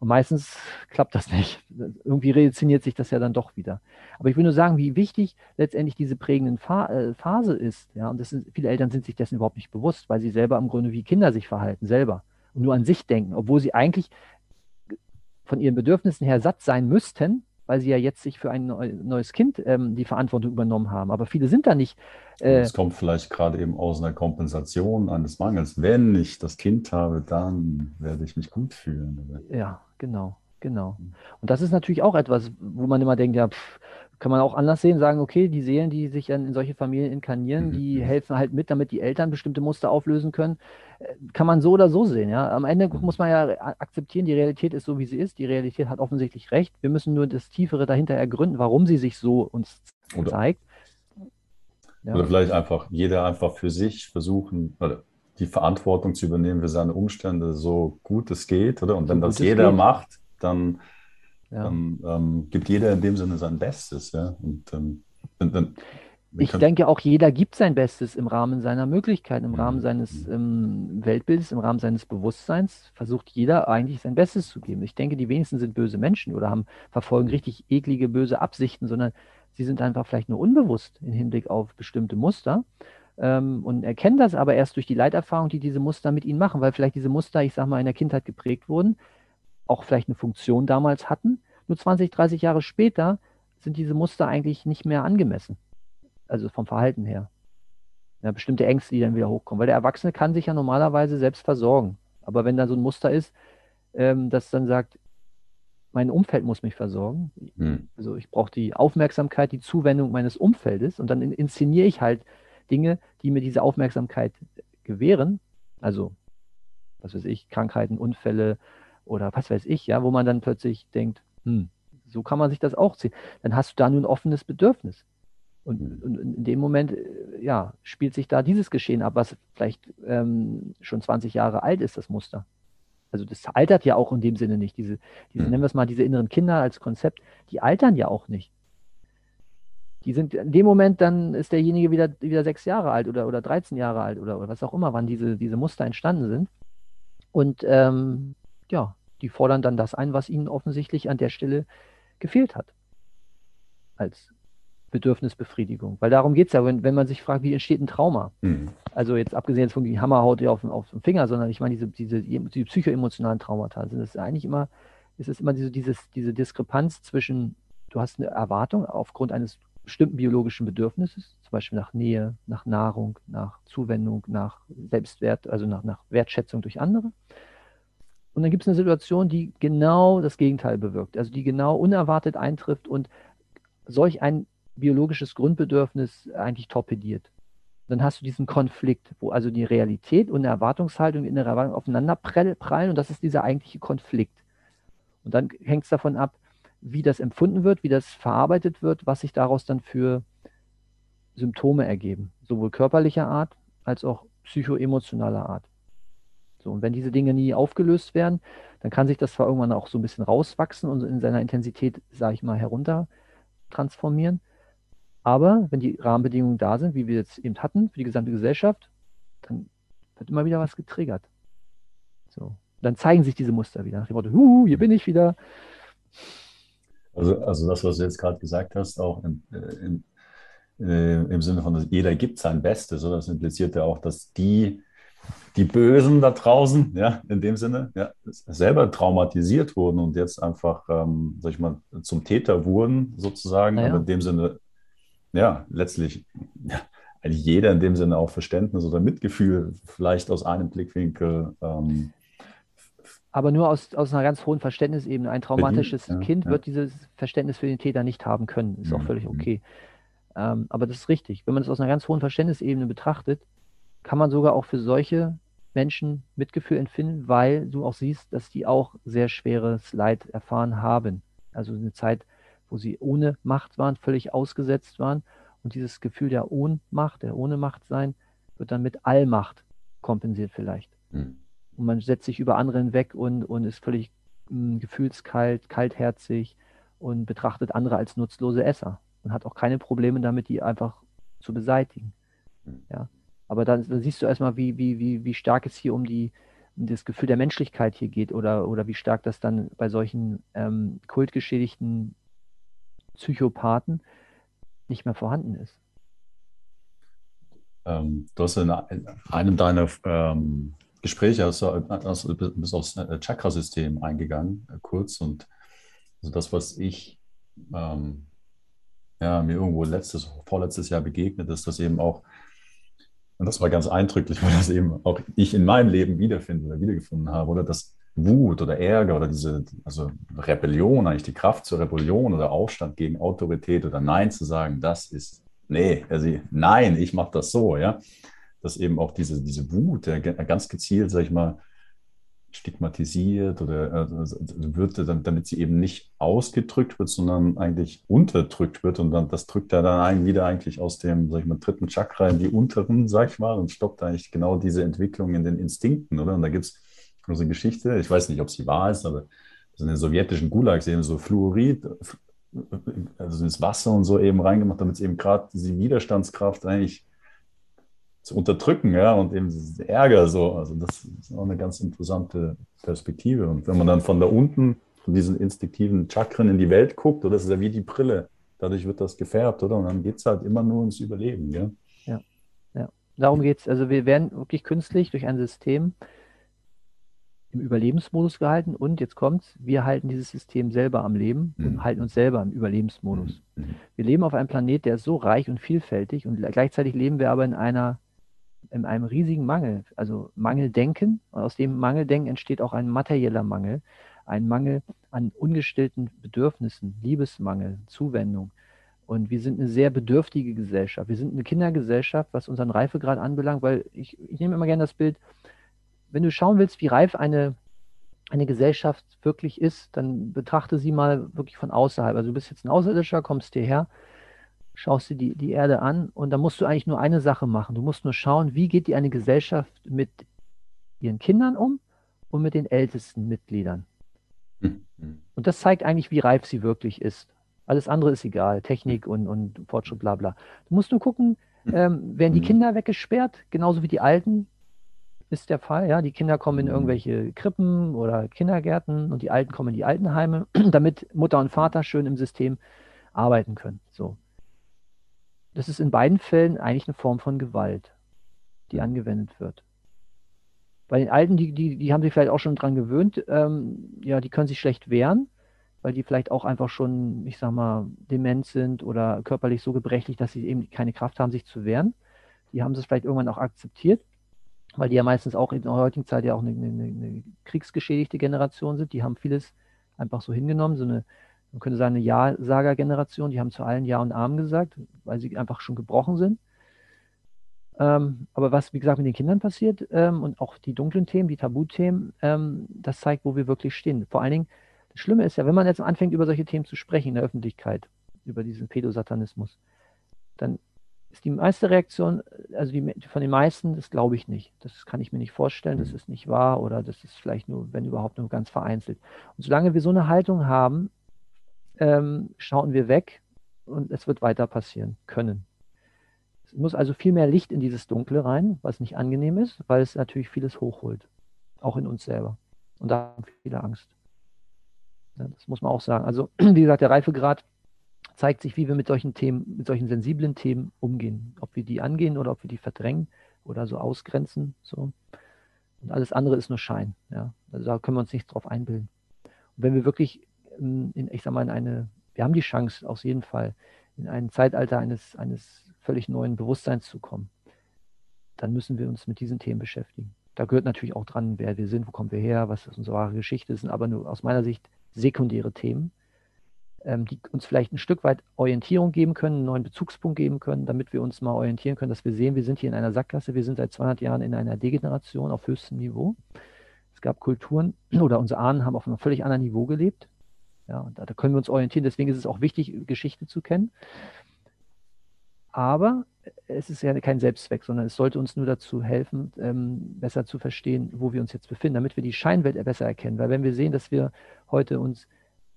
Und meistens klappt das nicht. Irgendwie reziniert sich das ja dann doch wieder. Aber ich will nur sagen, wie wichtig letztendlich diese prägende Fa äh, Phase ist. Ja, und das sind, viele Eltern sind sich dessen überhaupt nicht bewusst, weil sie selber im Grunde wie Kinder sich verhalten, selber. Und nur an sich denken, obwohl sie eigentlich von ihren Bedürfnissen her satt sein müssten, weil sie ja jetzt sich für ein neues Kind ähm, die Verantwortung übernommen haben. Aber viele sind da nicht. Äh, es kommt vielleicht gerade eben aus einer Kompensation eines Mangels. Wenn ich das Kind habe, dann werde ich mich gut fühlen. Ja, genau, genau. Und das ist natürlich auch etwas, wo man immer denkt, ja, pff, kann man auch anders sehen, sagen, okay, die Seelen, die sich dann in solche Familien inkarnieren, die mhm. helfen halt mit, damit die Eltern bestimmte Muster auflösen können. Kann man so oder so sehen, ja. Am Ende mhm. muss man ja akzeptieren, die Realität ist so, wie sie ist. Die Realität hat offensichtlich recht. Wir müssen nur das Tiefere dahinter ergründen, warum sie sich so uns oder, zeigt. Ja. Oder vielleicht einfach jeder einfach für sich versuchen, oder die Verantwortung zu übernehmen für seine Umstände so gut es geht, oder? Und wenn so das jeder geht. macht, dann ja. Dann ähm, gibt jeder in dem Sinne sein Bestes. Ja? Und, ähm, dann, dann ich denke auch, jeder gibt sein Bestes im Rahmen seiner Möglichkeiten, im mhm. Rahmen seines ähm, Weltbildes, im Rahmen seines Bewusstseins, versucht jeder eigentlich sein Bestes zu geben. Ich denke, die wenigsten sind böse Menschen oder haben, verfolgen richtig eklige, böse Absichten, sondern sie sind einfach vielleicht nur unbewusst im Hinblick auf bestimmte Muster ähm, und erkennen das aber erst durch die Leiterfahrung, die diese Muster mit ihnen machen, weil vielleicht diese Muster, ich sag mal, in der Kindheit geprägt wurden, auch vielleicht eine Funktion damals hatten. Nur 20, 30 Jahre später sind diese Muster eigentlich nicht mehr angemessen. Also vom Verhalten her. Ja, bestimmte Ängste, die dann wieder hochkommen. Weil der Erwachsene kann sich ja normalerweise selbst versorgen. Aber wenn da so ein Muster ist, ähm, das dann sagt, mein Umfeld muss mich versorgen. Hm. Also ich brauche die Aufmerksamkeit, die Zuwendung meines Umfeldes und dann inszeniere ich halt Dinge, die mir diese Aufmerksamkeit gewähren. Also, was weiß ich, Krankheiten, Unfälle oder was weiß ich, ja, wo man dann plötzlich denkt, hm, so kann man sich das auch sehen. Dann hast du da nur ein offenes Bedürfnis. Und, und, in dem Moment, äh, ja, spielt sich da dieses Geschehen ab, was vielleicht ähm, schon 20 Jahre alt ist, das Muster. Also das altert ja auch in dem Sinne nicht. Diese, diese, hm. nennen wir es mal, diese inneren Kinder als Konzept, die altern ja auch nicht. Die sind in dem Moment, dann ist derjenige wieder, wieder sechs Jahre alt oder, oder 13 Jahre alt oder, oder was auch immer, wann diese, diese Muster entstanden sind. Und ähm, ja, die fordern dann das ein, was ihnen offensichtlich an der Stelle gefehlt hat. Als Bedürfnisbefriedigung. Weil darum geht es ja, wenn, wenn man sich fragt, wie entsteht ein Trauma? Mhm. Also jetzt abgesehen von die Hammerhaut auf, auf dem Finger, sondern ich meine, diese, diese, diese psychoemotionalen Traumata sind es eigentlich immer, ist es immer diese, dieses, diese Diskrepanz zwischen, du hast eine Erwartung aufgrund eines bestimmten biologischen Bedürfnisses, zum Beispiel nach Nähe, nach Nahrung, nach Zuwendung, nach Selbstwert, also nach, nach Wertschätzung durch andere. Und dann gibt es eine Situation, die genau das Gegenteil bewirkt, also die genau unerwartet eintrifft und solch ein biologisches Grundbedürfnis eigentlich torpediert. Dann hast du diesen Konflikt, wo also die Realität und Erwartungshaltung, die innere Erwartung aufeinander prallen und das ist dieser eigentliche Konflikt. Und dann hängt es davon ab, wie das empfunden wird, wie das verarbeitet wird, was sich daraus dann für Symptome ergeben, sowohl körperlicher Art als auch psychoemotionaler Art. So, und wenn diese Dinge nie aufgelöst werden, dann kann sich das zwar irgendwann auch so ein bisschen rauswachsen und in seiner Intensität, sage ich mal, herunter transformieren. Aber wenn die Rahmenbedingungen da sind, wie wir jetzt eben hatten, für die gesamte Gesellschaft, dann wird immer wieder was getriggert. So. Dann zeigen sich diese Muster wieder. Nach dem Motto, Huhu, hier bin ich wieder. Also, also das, was du jetzt gerade gesagt hast, auch in, in, äh, im Sinne von, jeder gibt sein Bestes, so, das impliziert ja auch, dass die die Bösen da draußen, ja, in dem Sinne, ja, selber traumatisiert wurden und jetzt einfach, ähm, sag ich mal, zum Täter wurden, sozusagen, ja. aber in dem Sinne, ja, letztlich, ja, eigentlich jeder in dem Sinne auch Verständnis oder Mitgefühl, vielleicht aus einem Blickwinkel. Ähm, aber nur aus, aus einer ganz hohen Verständnisebene. Ein traumatisches ja, Kind ja. wird dieses Verständnis für den Täter nicht haben können. Ist auch mhm, völlig mhm. okay. Ähm, aber das ist richtig. Wenn man es aus einer ganz hohen Verständnisebene betrachtet, kann man sogar auch für solche Menschen Mitgefühl empfinden, weil du auch siehst, dass die auch sehr schweres Leid erfahren haben. Also eine Zeit, wo sie ohne Macht waren, völlig ausgesetzt waren. Und dieses Gefühl der Ohnmacht, der ohne Macht sein, wird dann mit Allmacht kompensiert vielleicht. Mhm. Und man setzt sich über andere hinweg und, und ist völlig mh, hm, gefühlskalt, kaltherzig und betrachtet andere als nutzlose Esser und hat auch keine Probleme damit, die einfach zu beseitigen. Mhm. Ja. Aber dann, dann siehst du erstmal, wie, wie, wie, wie stark es hier um die um das Gefühl der Menschlichkeit hier geht oder, oder wie stark das dann bei solchen ähm, kultgeschädigten Psychopathen nicht mehr vorhanden ist. Ähm, du hast in einem deiner ähm, Gespräche hast du, hast bist aufs äh, Chakrasystem eingegangen, äh, kurz. Und also das, was ich ähm, ja, mir irgendwo letztes, vorletztes Jahr begegnet ist, dass eben auch und das war ganz eindrücklich, <laughs> weil das eben auch ich in meinem Leben wiederfinden oder wiedergefunden habe, oder das Wut oder Ärger oder diese, also Rebellion, eigentlich die Kraft zur Rebellion oder Aufstand gegen Autorität oder Nein zu sagen, das ist, nee, also nein, ich mache das so, ja. Dass eben auch diese, diese Wut, ja, ganz gezielt, sag ich mal, stigmatisiert oder also wird, damit sie eben nicht ausgedrückt wird, sondern eigentlich unterdrückt wird. Und dann, das drückt er dann wieder eigentlich aus dem, sag ich mal, dritten Chakra in die unteren, sag ich mal, und stoppt eigentlich genau diese Entwicklung in den Instinkten, oder? Und da gibt es eine Geschichte, ich weiß nicht, ob sie wahr ist, aber in den sowjetischen Gulags eben so Fluorid, also ins Wasser und so eben reingemacht, damit es eben gerade diese Widerstandskraft eigentlich zu unterdrücken, ja, und eben Ärger so. Also das ist auch eine ganz interessante Perspektive. Und wenn man dann von da unten, von diesen instinktiven Chakren in die Welt guckt, oder das ist ja wie die Brille, dadurch wird das gefärbt, oder? Und dann geht es halt immer nur ums Überleben, ja. Ja, ja. Darum geht es. Also wir werden wirklich künstlich durch ein System im Überlebensmodus gehalten und jetzt kommt's, wir halten dieses System selber am Leben mhm. und halten uns selber im Überlebensmodus. Mhm. mhm. Wir leben auf einem Planet, der ist so reich und vielfältig und gleichzeitig leben wir aber in einer in einem riesigen Mangel, also Mangeldenken. Und aus dem Mangeldenken entsteht auch ein materieller Mangel, ein Mangel an ungestillten Bedürfnissen, Liebesmangel, Zuwendung. Und wir sind eine sehr bedürftige Gesellschaft. Wir sind eine Kindergesellschaft, was unseren Reifegrad anbelangt, weil ich, ich nehme immer gerne das Bild, wenn du schauen willst, wie reif eine, eine Gesellschaft wirklich ist, dann betrachte sie mal wirklich von außerhalb. Also du bist jetzt ein Außerirdischer, kommst hierher schaust dir die, die Erde an und da musst du eigentlich nur eine Sache machen. Du musst nur schauen, wie geht die eine Gesellschaft mit ihren Kindern um und mit den ältesten Mitgliedern. Mhm. Und das zeigt eigentlich, wie reif sie wirklich ist. Alles andere ist egal, Technik und, und Fortschritt, bla bla. Du musst nur gucken, hm. ähm, werden die. Kinder weggesperrt, genauso wie die Alten, ist der Fall. Ja, die Kinder kommen in hm. irgendwelche Krippen oder Kindergärten und die Alten kommen in die Altenheime, <clears throat> damit Mutter und Vater schön im System arbeiten können. So das ist in beiden Fällen eigentlich eine Form von Gewalt, die angewendet wird. Bei den Alten, die, die, die haben sich vielleicht auch schon dran gewöhnt, ähm, ja, die können sich schlecht wehren, weil die vielleicht auch einfach schon, ich sag mal, dement sind oder körperlich so gebrechlich, dass sie eben keine Kraft haben, sich zu wehren. Die haben es vielleicht irgendwann auch akzeptiert, weil die ja meistens auch in der heutigen Zeit ja auch eine, eine, eine kriegsgeschädigte Generation sind. Die haben vieles einfach so hingenommen, so eine man könnte sagen, eine Ja-Sager-Generation, die haben zu allen Ja und Amen gesagt, weil sie einfach schon gebrochen sind. Ähm, aber was, wie gesagt, mit den Kindern passiert ähm, und auch die dunklen Themen, die Tabuthemen, ähm, das zeigt, wo wir wirklich stehen. Vor allen Dingen, das Schlimme ist ja, wenn man jetzt anfängt, über solche Themen zu sprechen in der Öffentlichkeit, über diesen Pädosatanismus, dann ist die meiste Reaktion, also die, von den meisten, das glaube ich nicht. Das kann ich mir nicht vorstellen, das ist nicht wahr oder das ist vielleicht nur, wenn überhaupt, nur ganz vereinzelt. Und solange wir so eine Haltung haben, ähm, schauen wir weg und es wird weiter passieren können. Es muss also viel mehr Licht in dieses Dunkle rein, was nicht angenehm ist, weil es natürlich vieles hochholt, auch in uns selber. Und da haben viele Angst. Ja, das muss man auch sagen. Also, <clears throat> wie gesagt, der Reifegrad zeigt sich, wie wir mit solchen Themen, mit solchen sensiblen Themen umgehen. Ob wir die angehen oder ob wir die verdrängen oder so ausgrenzen. So. Und alles andere ist nur Schein. Ja. Also da können wir uns nichts drauf einbilden. Und wenn wir wirklich in, ich sag mal, in eine, wir haben die Chance, auf jeden Fall, in ein Zeitalter eines, eines völlig neuen Bewusstseins zu kommen, dann müssen wir uns mit diesen Themen beschäftigen. Da gehört natürlich auch dran, wer wir sind, wo kommen wir her, was ist unsere wahre Geschichte, das sind aber nur aus meiner Sicht sekundäre Themen, ähm, die uns vielleicht ein Stück weit Orientierung geben können, einen neuen Bezugspunkt geben können, damit wir uns mal orientieren können, dass wir sehen, wir sind hier in einer Sackgasse, wir sind seit 200 Jahren in einer Degeneration auf höchstem Niveau. Es gab Kulturen <clears throat> oder unsere Ahnen haben auf einem völlig anderen Niveau gelebt. Ja, da, da können wir uns orientieren. Deswegen ist es auch wichtig, Geschichte zu kennen. Aber es ist ja kein Selbstzweck, sondern es sollte uns nur dazu helfen, ähm, besser zu verstehen, wo wir uns jetzt befinden, damit wir die Scheinwelt besser erkennen. Weil wenn wir sehen, dass wir heute uns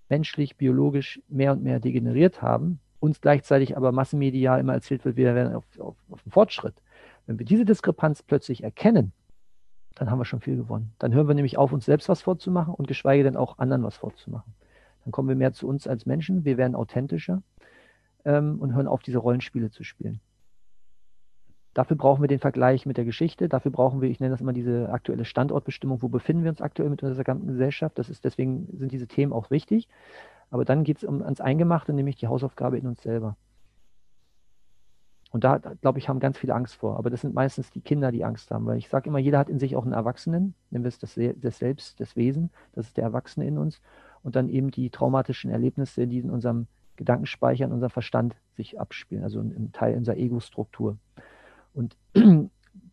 menschlich, biologisch mehr und mehr degeneriert haben, uns gleichzeitig aber massenmedial immer erzählt wird, wir wären auf, auf, auf dem Fortschritt. Wenn wir diese Diskrepanz plötzlich erkennen, dann haben wir schon viel gewonnen. Dann hören wir nämlich auf, uns selbst was vorzumachen und geschweige denn auch anderen was vorzumachen. Dann kommen wir mehr zu uns als Menschen, wir werden authentischer ähm, und hören auf, diese Rollenspiele zu spielen. Dafür brauchen wir den Vergleich mit der Geschichte. Dafür brauchen wir, ich nenne das immer diese aktuelle Standortbestimmung. Wo befinden wir uns aktuell mit unserer ganzen Gesellschaft? Das ist, deswegen sind diese Themen auch wichtig. Aber dann geht es um, ans Eingemachte, nämlich die Hausaufgabe in uns selber. Und da, glaube ich, haben ganz viele Angst vor. Aber das sind meistens die Kinder, die Angst haben. Weil ich sage immer, jeder hat in sich auch einen Erwachsenen, nennen wir es das, das Selbst, das Wesen. Das ist der Erwachsene in uns und dann eben die traumatischen Erlebnisse, die in unserem Gedankenspeicher, in unserem Verstand sich abspielen, also im Teil unserer Ego-Struktur. Und <clears throat>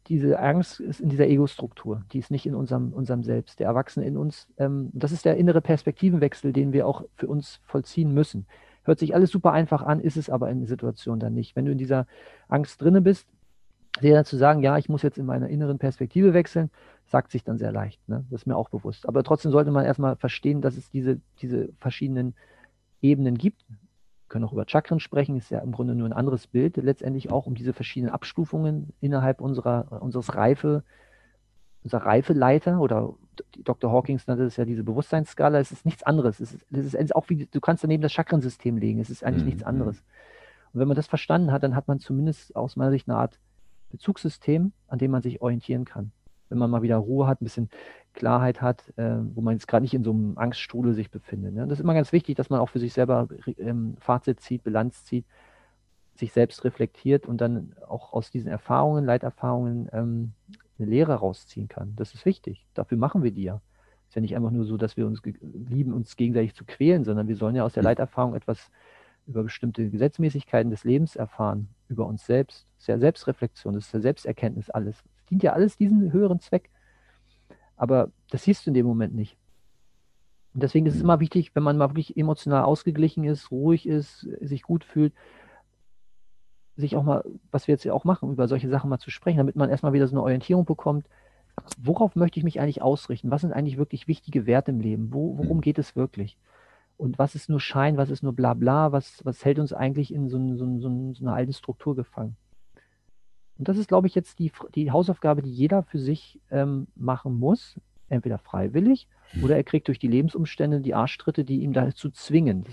diese Angst ist in dieser Ego-Struktur, die ist nicht in unserem, unserem Selbst. Der Erwachsene in uns, ähm, das ist der innere Perspektivenwechsel, den wir auch für uns vollziehen müssen. Hört sich alles super einfach an, ist es aber in der Situation dann nicht. Wenn du in dieser Angst drinne bist, dir zu sagen, ja, ich muss jetzt in meiner inneren Perspektive wechseln, sagt sich dann sehr leicht. Ne? Das ist mir auch bewusst. Aber trotzdem sollte man erstmal verstehen, dass es diese, diese verschiedenen Ebenen gibt. Können auch über Chakren sprechen, ist ja im Grunde nur ein anderes Bild, letztendlich auch um diese verschiedenen Abstufungen innerhalb unserer, unseres Reife, unserer Reifeleiter oder Dr. Hawkins nannte es ja diese Bewusstseinsskala, es ist nichts anderes. Es ist, es ist auch wie, du kannst daneben das Chakrensystem legen, es ist eigentlich mhm. nichts anderes. Und wenn man das verstanden hat, dann hat man zumindest aus meiner Sicht eine Art Bezugssystem, an dem man sich orientieren kann. Wenn man mal wieder Ruhe hat, ein bisschen Klarheit hat, äh, wo man jetzt gerade nicht in so einem Angststrudel sich befindet. Ne? Das ist immer ganz wichtig, dass man auch für sich selber ähm, Fazit zieht, Bilanz zieht, sich selbst reflektiert und dann auch aus diesen Erfahrungen, Leiterfahrungen ähm, eine Lehre rausziehen kann. Das ist wichtig. Dafür machen wir die ja. Es ist ja nicht einfach nur so, dass wir uns lieben, uns gegenseitig zu quälen, sondern wir sollen ja aus der Leiterfahrung etwas über bestimmte Gesetzmäßigkeiten des Lebens erfahren, über uns selbst. Das ist ja Selbstreflexion, das ist ja Selbsterkenntnis alles. Es dient ja alles diesem höheren Zweck. Aber das siehst du in dem Moment nicht. Und deswegen ist es immer wichtig, wenn man mal wirklich emotional ausgeglichen ist, ruhig ist, sich gut fühlt, sich auch mal, was wir jetzt ja auch machen, über solche Sachen mal zu sprechen, damit man erstmal wieder so eine Orientierung bekommt. Worauf möchte ich mich eigentlich ausrichten? Was sind eigentlich wirklich wichtige Werte im Leben? Wo, worum geht es wirklich? Und was ist nur Schein, was ist nur Blabla, was, was hält uns eigentlich in so, so, so, so einer alten Struktur gefangen? Und das ist, glaube ich, jetzt die, die Hausaufgabe, die jeder für sich ähm, machen muss, entweder freiwillig hm. oder er kriegt durch die Lebensumstände die Arschtritte, die ihm dazu zwingen.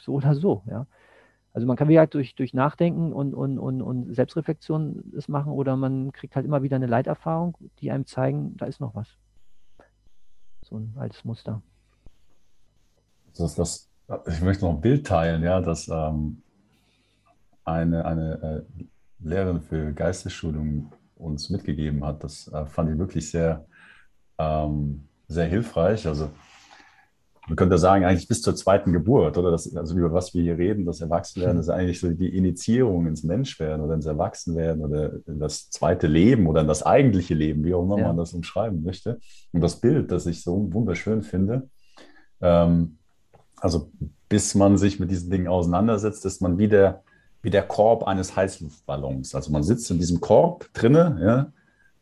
so oder so, ja. Also man kann wie halt durch, durch Nachdenken und, und, und, und Selbstreflexion das machen oder man kriegt halt immer wieder eine Leiterfahrung, die einem zeigen, da ist noch was. So ein altes Muster. Das, das, ich möchte noch ein Bild teilen, ja, dass ähm, eine, eine äh, Lehrerin für Geistesschulung uns mitgegeben hat. Das äh, fand ich wirklich sehr, ähm, sehr hilfreich. Also man könnte sagen, eigentlich bis zur zweiten Geburt, oder? Das, also über was wir hier reden, das Erwachsenwerden, ist eigentlich so die Initiierung ins Menschwerden oder ins Erwachsenwerden oder in das zweite Leben oder in das eigentliche Leben, wie auch immer ja. man das umschreiben möchte. Und das Bild, das ich so wunderschön finde, ähm, also bis man sich mit diesen Dingen auseinandersetzt, ist man wieder wie der Korb eines Heißluftballons. Also man sitzt in diesem Korb drinne, ja,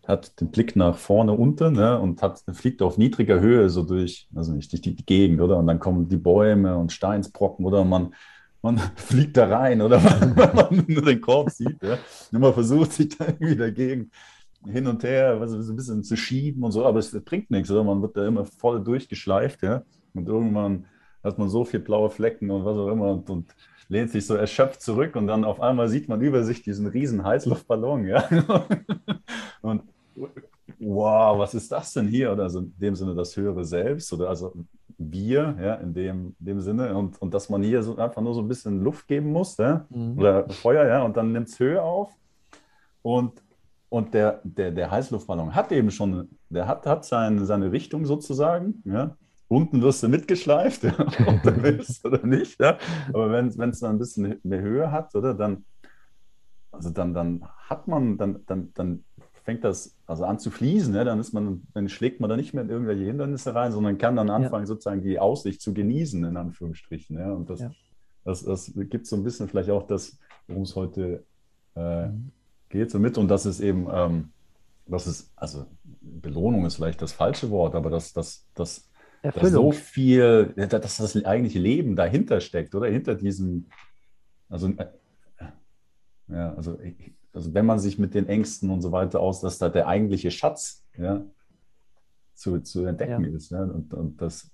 hat den Blick nach vorne unten ja, und hat, fliegt auf niedriger Höhe so durch, also nicht durch die, Gegend, oder? Und dann kommen die Bäume und Steinsbrocken, oder? man, man <laughs> fliegt da rein, oder? <laughs> Wenn man nur den Korb sieht, ja. Und man versucht sich da irgendwie dagegen hin und her, also ein bisschen zu schieben und so, aber es bringt nichts, oder? Man wird da immer voll durchgeschleift, ja. Und irgendwann hat man so viel blaue Flecken und was auch immer und, und lehnt sich so erschöpft zurück und dann auf einmal sieht man über sich diesen riesen Heißluftballon, ja. <laughs> und wow, was ist das denn hier? Oder also in dem Sinne das höhere Selbst oder also wir, ja, in dem, dem Sinne. Und, und dass man hier so einfach nur so ein bisschen Luft geben muss, ja? Mhm. oder Feuer, ja, und dann nimmt es Höhe auf. Und, und der, der, der Heißluftballon hat eben schon, der hat, hat sein, seine Richtung sozusagen, ja. Unten wirst du mitgeschleift, ja, <laughs> ob du willst oder nicht. Ja. Aber wenn es dann ein bisschen mehr Höhe hat, oder dann, also dann, dann hat man, dann, dann, dann fängt das also an zu fließen, ja, dann ist man, dann schlägt man da nicht mehr in irgendwelche Hindernisse rein, sondern kann dann anfangen, ja. sozusagen die Aussicht zu genießen, in Anführungsstrichen. Ja. Und das, ja. das, das gibt so ein bisschen vielleicht auch das, worum es heute äh, mhm. geht, so mit. Und das ist eben, ähm, das ist, also Belohnung ist vielleicht das falsche Wort, aber das, das, das dass so viel, dass das eigentliche Leben dahinter steckt, oder? Hinter diesem, also, äh, ja, also, also wenn man sich mit den Ängsten und so weiter aus, dass da der eigentliche Schatz ja, zu, zu entdecken ja. ist. Ja? Und, und das,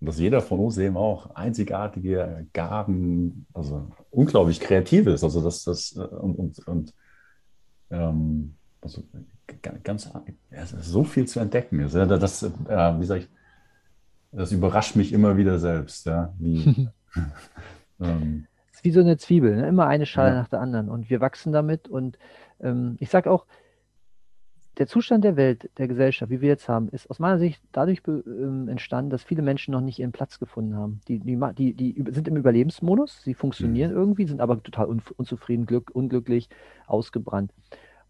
dass jeder von uns eben auch einzigartige Gaben, also unglaublich kreativ ist. Also das, das äh, und, und, und ähm, also ganz ja, so viel zu entdecken ist. Ja, das, äh, wie sag ich, das überrascht mich immer wieder selbst. Ja, wie, <laughs> <laughs> ähm, es ist wie so eine Zwiebel, ne? immer eine Schale ja. nach der anderen. Und wir wachsen damit. Und ähm, ich sage auch, der Zustand der Welt, der Gesellschaft, wie wir jetzt haben, ist aus meiner Sicht dadurch ähm, entstanden, dass viele Menschen noch nicht ihren Platz gefunden haben. Die, die, die, die sind im Überlebensmodus, sie funktionieren mhm. irgendwie, sind aber total unzufrieden, glück, unglücklich, ausgebrannt.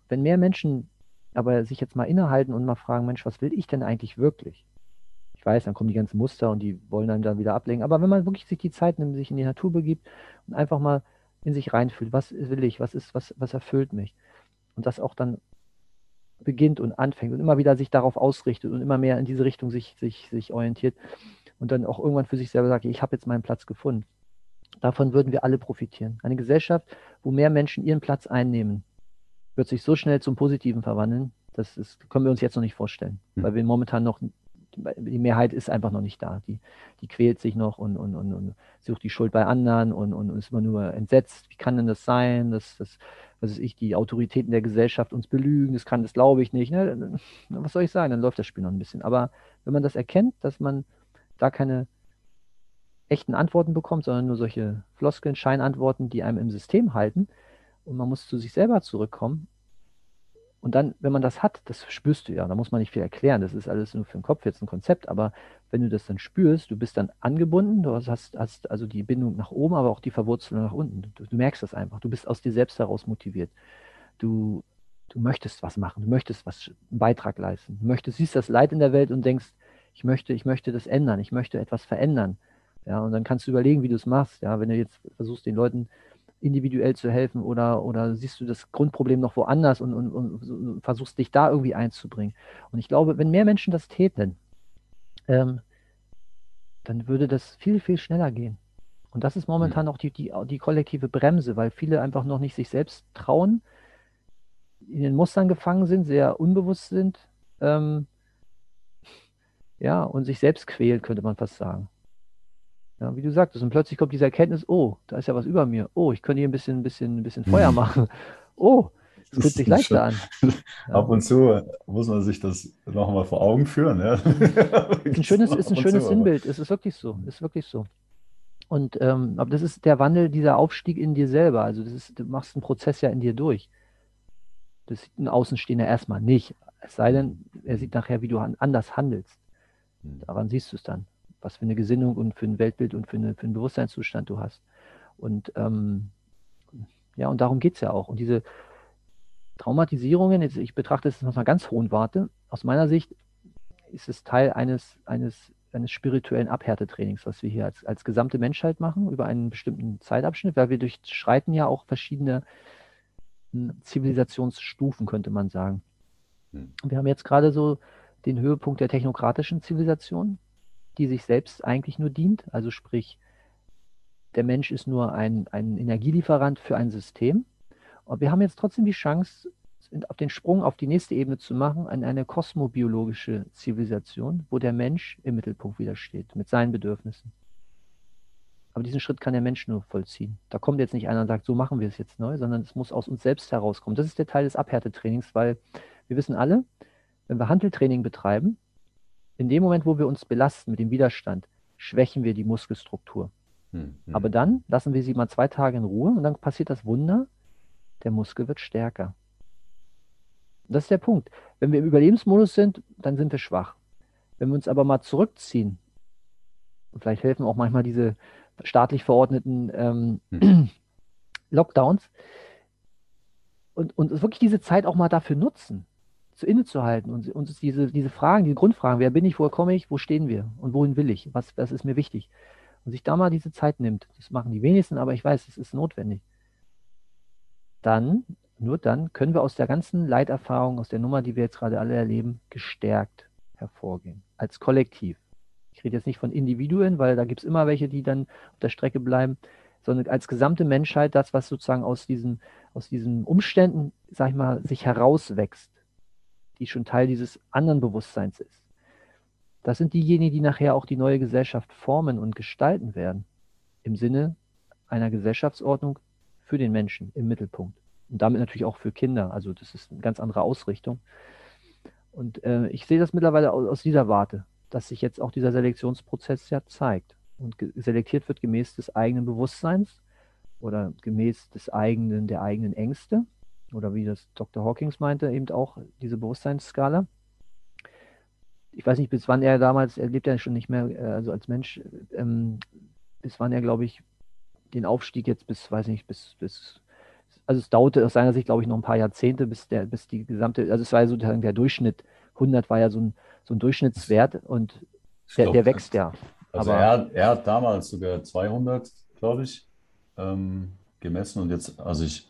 Wenn mehr Menschen aber sich jetzt mal innehalten und mal fragen, Mensch, was will ich denn eigentlich wirklich? Weiß, dann kommen die ganzen Muster und die wollen dann da wieder ablenken. Aber wenn man wirklich sich die Zeit nimmt, sich in die Natur begibt und einfach mal in sich reinfühlt, was will ich, was ist, was, was erfüllt mich? Und das auch dann beginnt und anfängt und immer wieder sich darauf ausrichtet und immer mehr in diese Richtung sich, sich, sich orientiert und dann auch irgendwann für sich selber sagt, ich habe jetzt meinen Platz gefunden Davon würden wir alle profitieren. Eine Gesellschaft, wo mehr Menschen ihren Platz einnehmen, wird sich so schnell zum Positiven verwandeln, das ist, können wir uns jetzt noch nicht vorstellen, mhm. weil wir momentan noch, die Mehrheit ist einfach noch nicht da. Die, die quält sich noch und, und, und, und sucht die Schuld bei anderen und, und ist immer nur entsetzt. Wie kann denn das sein, dass, dass was weiß ich, die Autoritäten der Gesellschaft uns belügen? Das kann, das glaube ich nicht. Ne? Was soll ich sagen? Dann läuft das Spiel noch ein bisschen. Aber wenn man das erkennt, dass man da keine echten Antworten bekommt, sondern nur solche Floskeln, Scheinantworten, die einem im System halten, und man muss zu sich selber zurückkommen und dann, wenn man das hat, das spürst du ja, da muss man nicht viel erklären, das ist alles nur für den Kopf jetzt ein Konzept, aber wenn du das dann spürst, du bist dann angebunden, du hast, hast also die Bindung nach oben, aber auch die Verwurzelung nach unten. Du, du, merkst das einfach, du bist aus dir selbst heraus motiviert. Du, du möchtest was machen, du möchtest was, einen Beitrag leisten, du möchtest, siehst das Leid in der Welt und denkst, ich möchte, ich möchte das ändern, ich möchte etwas verändern. Ja, und dann kannst du überlegen, wie du es machst. Ja, wenn du jetzt versuchst, den Leuten individuell zu helfen oder, oder siehst du das Grundproblem noch woanders und, und, und versuchst dich da irgendwie einzubringen. Und ich glaube, wenn mehr Menschen das täten, ähm, dann würde das viel, viel schneller gehen. Und das ist momentan auch die, die, die kollektive Bremse, weil viele einfach noch nicht sich selbst trauen, in den Mustern gefangen sind, sehr unbewusst sind, ähm, ja, und sich selbst quälen, könnte man fast sagen. Ja, wie du sagtest, und plötzlich kommt diese Erkenntnis, oh, da ist ja was über mir. Oh, ich könnte hier ein bisschen, ein bisschen, ein bisschen Feuer mhm. machen. Oh, <laughs> es fühlt sich leichter an. <laughs> Ab und zu muss man sich das nochmal vor Augen führen. Ja. <laughs> ist ein schönes, ist ein schönes Sinnbild. Es ist wirklich so. Es ist wirklich so. Und ähm, aber das ist der Wandel, dieser Aufstieg in dir selber. Also das ist, du machst einen Prozess ja in dir durch. Das sieht ein Außenstehender erstmal nicht. Es sei denn, er sieht nachher, wie du anders handelst. Mhm. Daran siehst du es dann was für eine Gesinnung und für ein Weltbild und für, eine, für einen Bewusstseinszustand du hast. Und ähm, ja, und darum geht es ja auch. Und diese Traumatisierungen, jetzt, ich betrachte es aus einer ganz hohen Warte, aus meiner Sicht ist es Teil eines, eines, eines spirituellen Abhärtetrainings, was wir hier als, als gesamte Menschheit machen, über einen bestimmten Zeitabschnitt, weil wir durchschreiten ja auch verschiedene hm, Zivilisationsstufen, könnte man sagen. Hm. Wir haben jetzt gerade so den Höhepunkt der technokratischen Zivilisation, die sich selbst eigentlich nur dient. Also sprich, der Mensch ist nur ein, ein Energielieferant für ein System. Und wir haben jetzt trotzdem die Chance, auf den Sprung auf die nächste Ebene zu machen, an eine kosmobiologische Zivilisation, wo der Mensch im Mittelpunkt wieder steht, mit seinen Bedürfnissen. Aber diesen Schritt kann der Mensch nur vollziehen. Da kommt jetzt nicht einer und sagt, so machen wir es jetzt neu, sondern es muss aus uns selbst herauskommen. Das ist der Teil des Abhärtetrainings, weil wir wissen alle, wenn wir Handeltraining betreiben, in dem Moment, wo wir uns belasten mit dem Widerstand, schwächen wir die Muskelstruktur. Hm, hm. Aber dann lassen wir sie mal zwei Tage in Ruhe und dann passiert das Wunder, der Muskel wird stärker. Das ist der Punkt. Wenn wir im Überlebensmodus sind, dann sind wir schwach. Wenn wir uns aber mal zurückziehen, und vielleicht helfen auch manchmal diese staatlich verordneten ähm, hm. <clears throat> Lockdowns, und, und wirklich diese Zeit auch mal dafür nutzen, zu innezuhalten und uns diese, diese Fragen, diese Grundfragen, wer bin ich, woher komme ich, wo stehen wir und wohin will ich, was, was ist mir wichtig. Und sich da mal diese Zeit nimmt, das machen die wenigsten, aber ich weiß, es ist notwendig. Dann, nur dann, können wir aus der ganzen Leiterfahrung, aus der Nummer, die wir jetzt gerade alle erleben, gestärkt hervorgehen. Als Kollektiv. Ich rede jetzt nicht von Individuen, weil da gibt es immer welche, die dann auf der Strecke bleiben, sondern als gesamte Menschheit das, was sozusagen aus diesen, aus diesen Umständen, sag ich mal, sich herauswächst die schon Teil dieses anderen Bewusstseins ist. Das sind diejenigen, die nachher auch die neue Gesellschaft formen und gestalten werden. Im Sinne einer Gesellschaftsordnung für den Menschen im Mittelpunkt. Und damit natürlich auch für Kinder. Also das ist eine ganz andere Ausrichtung. Und äh, ich sehe das mittlerweile aus, aus, dieser Warte, dass sich jetzt auch dieser Selektionsprozess ja zeigt und selektiert wird gemäß des eigenen Bewusstseins oder gemäß des eigenen, der eigenen Ängste oder wie das Dr. Hawkins meinte, eben auch diese Bewusstseinsskala. Ich weiß nicht, bis wann er damals, er lebt ja schon nicht mehr, äh, also als Mensch, ähm, bis wann er, glaube ich, den Aufstieg jetzt bis, weiß nicht, bis, bis, also es dauerte aus seiner Sicht, glaube ich, noch ein paar Jahrzehnte, bis der, bis die gesamte, also es war ja sozusagen der Durchschnitt, 100 war ja so ein, so ein Durchschnittswert und der, glaub, der wächst ja. Also Aber, er, er hat damals sogar 200, glaube ich, ähm, gemessen und jetzt, also ich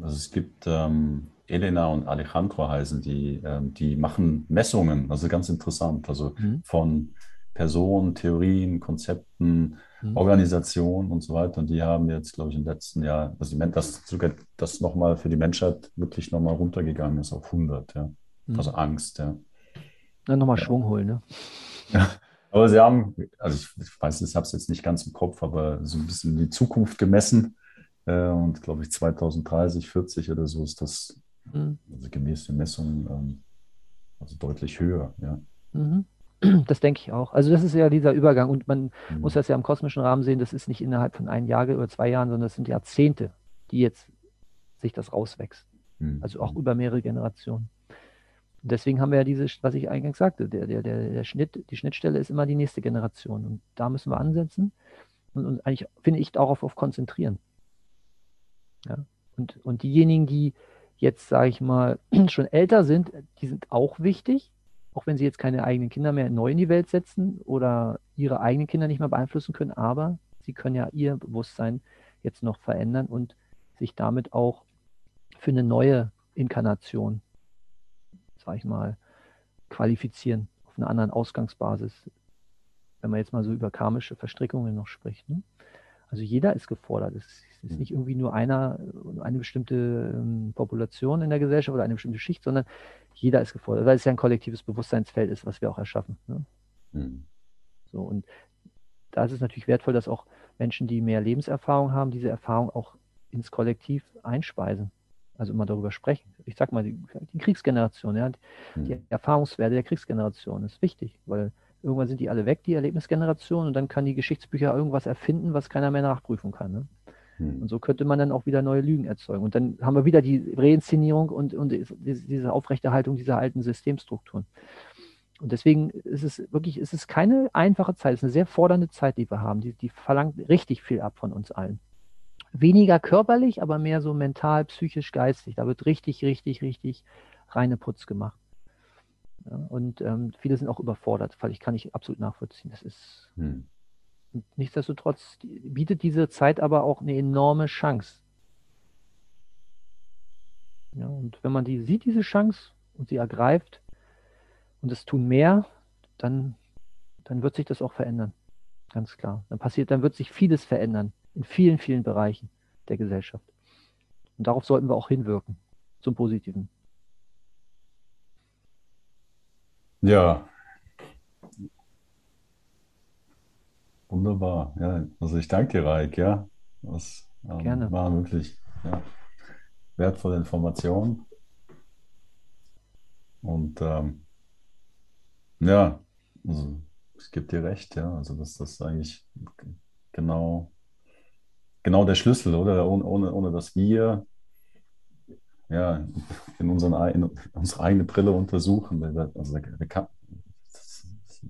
also es gibt ähm, Elena und Alejandro heißen die, ähm, die machen Messungen, also ganz interessant, also mhm. von Personen, Theorien, Konzepten, mhm. Organisation und so weiter. Und die haben jetzt, glaube ich, im letzten Jahr, also das sogar das nochmal für die Menschheit wirklich nochmal runtergegangen ist auf 100, ja. Mhm. Also Angst, ja. Dann nochmal ja. Schwung holen, ne? Ja. Aber sie haben, also ich, ich weiß, ich habe es jetzt nicht ganz im Kopf, aber so ein bisschen die Zukunft gemessen. Äh, und glaube ich 2030, 40 oder so ist das, mhm. also gemäß den Messungen, ähm, also deutlich höher, ja. Mhm. <clears throat> Das denke ich auch. Also das ist ja dieser Übergang und man mhm. muss das ja im kosmischen Rahmen sehen, das ist nicht innerhalb von einem Jahr oder zwei Jahren, sondern das sind Jahrzehnte, die jetzt sich das rauswächst. Mhm. Also auch über mehrere Generationen. Und deswegen haben wir ja diese, was ich eingangs sagte, der, der, der, der Schnitt, die Schnittstelle ist immer die nächste Generation. Und da müssen wir ansetzen und, und eigentlich, finde ich, darauf auf konzentrieren. Ja? Und, und diejenigen, die jetzt, sage ich mal, <clears throat> schon älter sind, die sind auch wichtig, auch wenn sie jetzt keine eigenen Kinder mehr neu in die Welt setzen oder ihre eigenen Kinder nicht mehr beeinflussen können, aber sie können ja ihr Bewusstsein jetzt noch verändern und sich damit auch für eine neue Inkarnation, sage ich mal, qualifizieren auf einer anderen Ausgangsbasis, wenn man jetzt mal so über karmische Verstrickungen noch spricht. Ne? Also jeder ist gefordert. Es hm. nicht irgendwie nur einer, eine bestimmte ähm, Population in der Gesellschaft oder eine bestimmte Schicht, sondern jeder ist gefordert, weil es ja ein kollektives Bewusstseinsfeld ist, was wir auch erschaffen. Ne? Mhm. So, und da ist es natürlich wertvoll, dass auch Menschen, die mehr Lebenserfahrung haben, diese Erfahrung auch ins Kollektiv einspeisen. Also immer darüber sprechen. Ich sag mal, die, die Kriegsgeneration, ja, die, mhm. die Erfahrungswerte der Kriegsgeneration ist wichtig, weil Irgendwann sind die alle weg, die Erlebnisgeneration, und dann kann die Geschichtsbücher irgendwas erfinden, was keiner mehr nachprüfen kann. Ne? Hm. Und so könnte man dann auch wieder neue Lügen erzeugen. Und dann haben wir wieder die Reinszenierung und, und diese Aufrechterhaltung dieser alten Systemstrukturen. Und deswegen ist es wirklich, ist es keine einfache Zeit, es ist eine sehr fordernde Zeit, die wir haben. Die, die verlangt richtig viel ab von uns allen. Weniger körperlich, aber mehr so mental, psychisch, geistig. Da wird richtig, richtig, richtig reine Putz gemacht. Ja, und ähm, viele sind auch überfordert, weil ich kann nicht absolut nachvollziehen. Das ist hm. Nichtsdestotrotz bietet diese Zeit aber auch eine enorme Chance. Ja, und wenn man die sieht, diese Chance, und sie ergreift und es tun mehr, dann, dann wird sich das auch verändern. Ganz klar. Dann passiert, dann wird sich vieles verändern in vielen, vielen Bereichen der Gesellschaft. Und darauf sollten wir auch hinwirken, zum Positiven. Ja. Wunderbar. Ja, also ich danke dir, Raik, ja. Das ähm, Gerne. war wirklich ja, wertvolle Informationen. Und ähm, ja, also ich gebe dir recht, ja. Also das, das ist eigentlich genau, genau der Schlüssel, oder? Ohne, ohne, ohne dass wir ja, in, unseren, in unsere eigene Brille untersuchen. Also,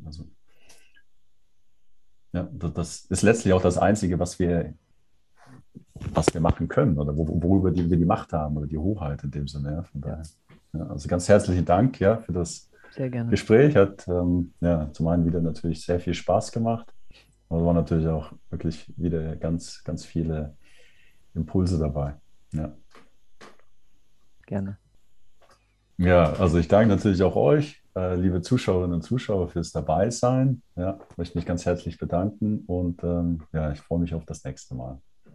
also, ja, das ist letztlich auch das Einzige, was wir, was wir machen können oder worüber wir die Macht haben oder die Hoheit in dem Sinne. Ja, von daher. Ja, also ganz herzlichen Dank ja, für das Gespräch. Hat ähm, ja, zum einen wieder natürlich sehr viel Spaß gemacht, aber waren natürlich auch wirklich wieder ganz, ganz viele Impulse dabei. Ja. Gerne. Ja, also ich danke natürlich auch euch, äh, liebe Zuschauerinnen und Zuschauer, fürs Dabeisein. Ja, möchte mich ganz herzlich bedanken und ähm, ja, ich freue mich auf das nächste Mal.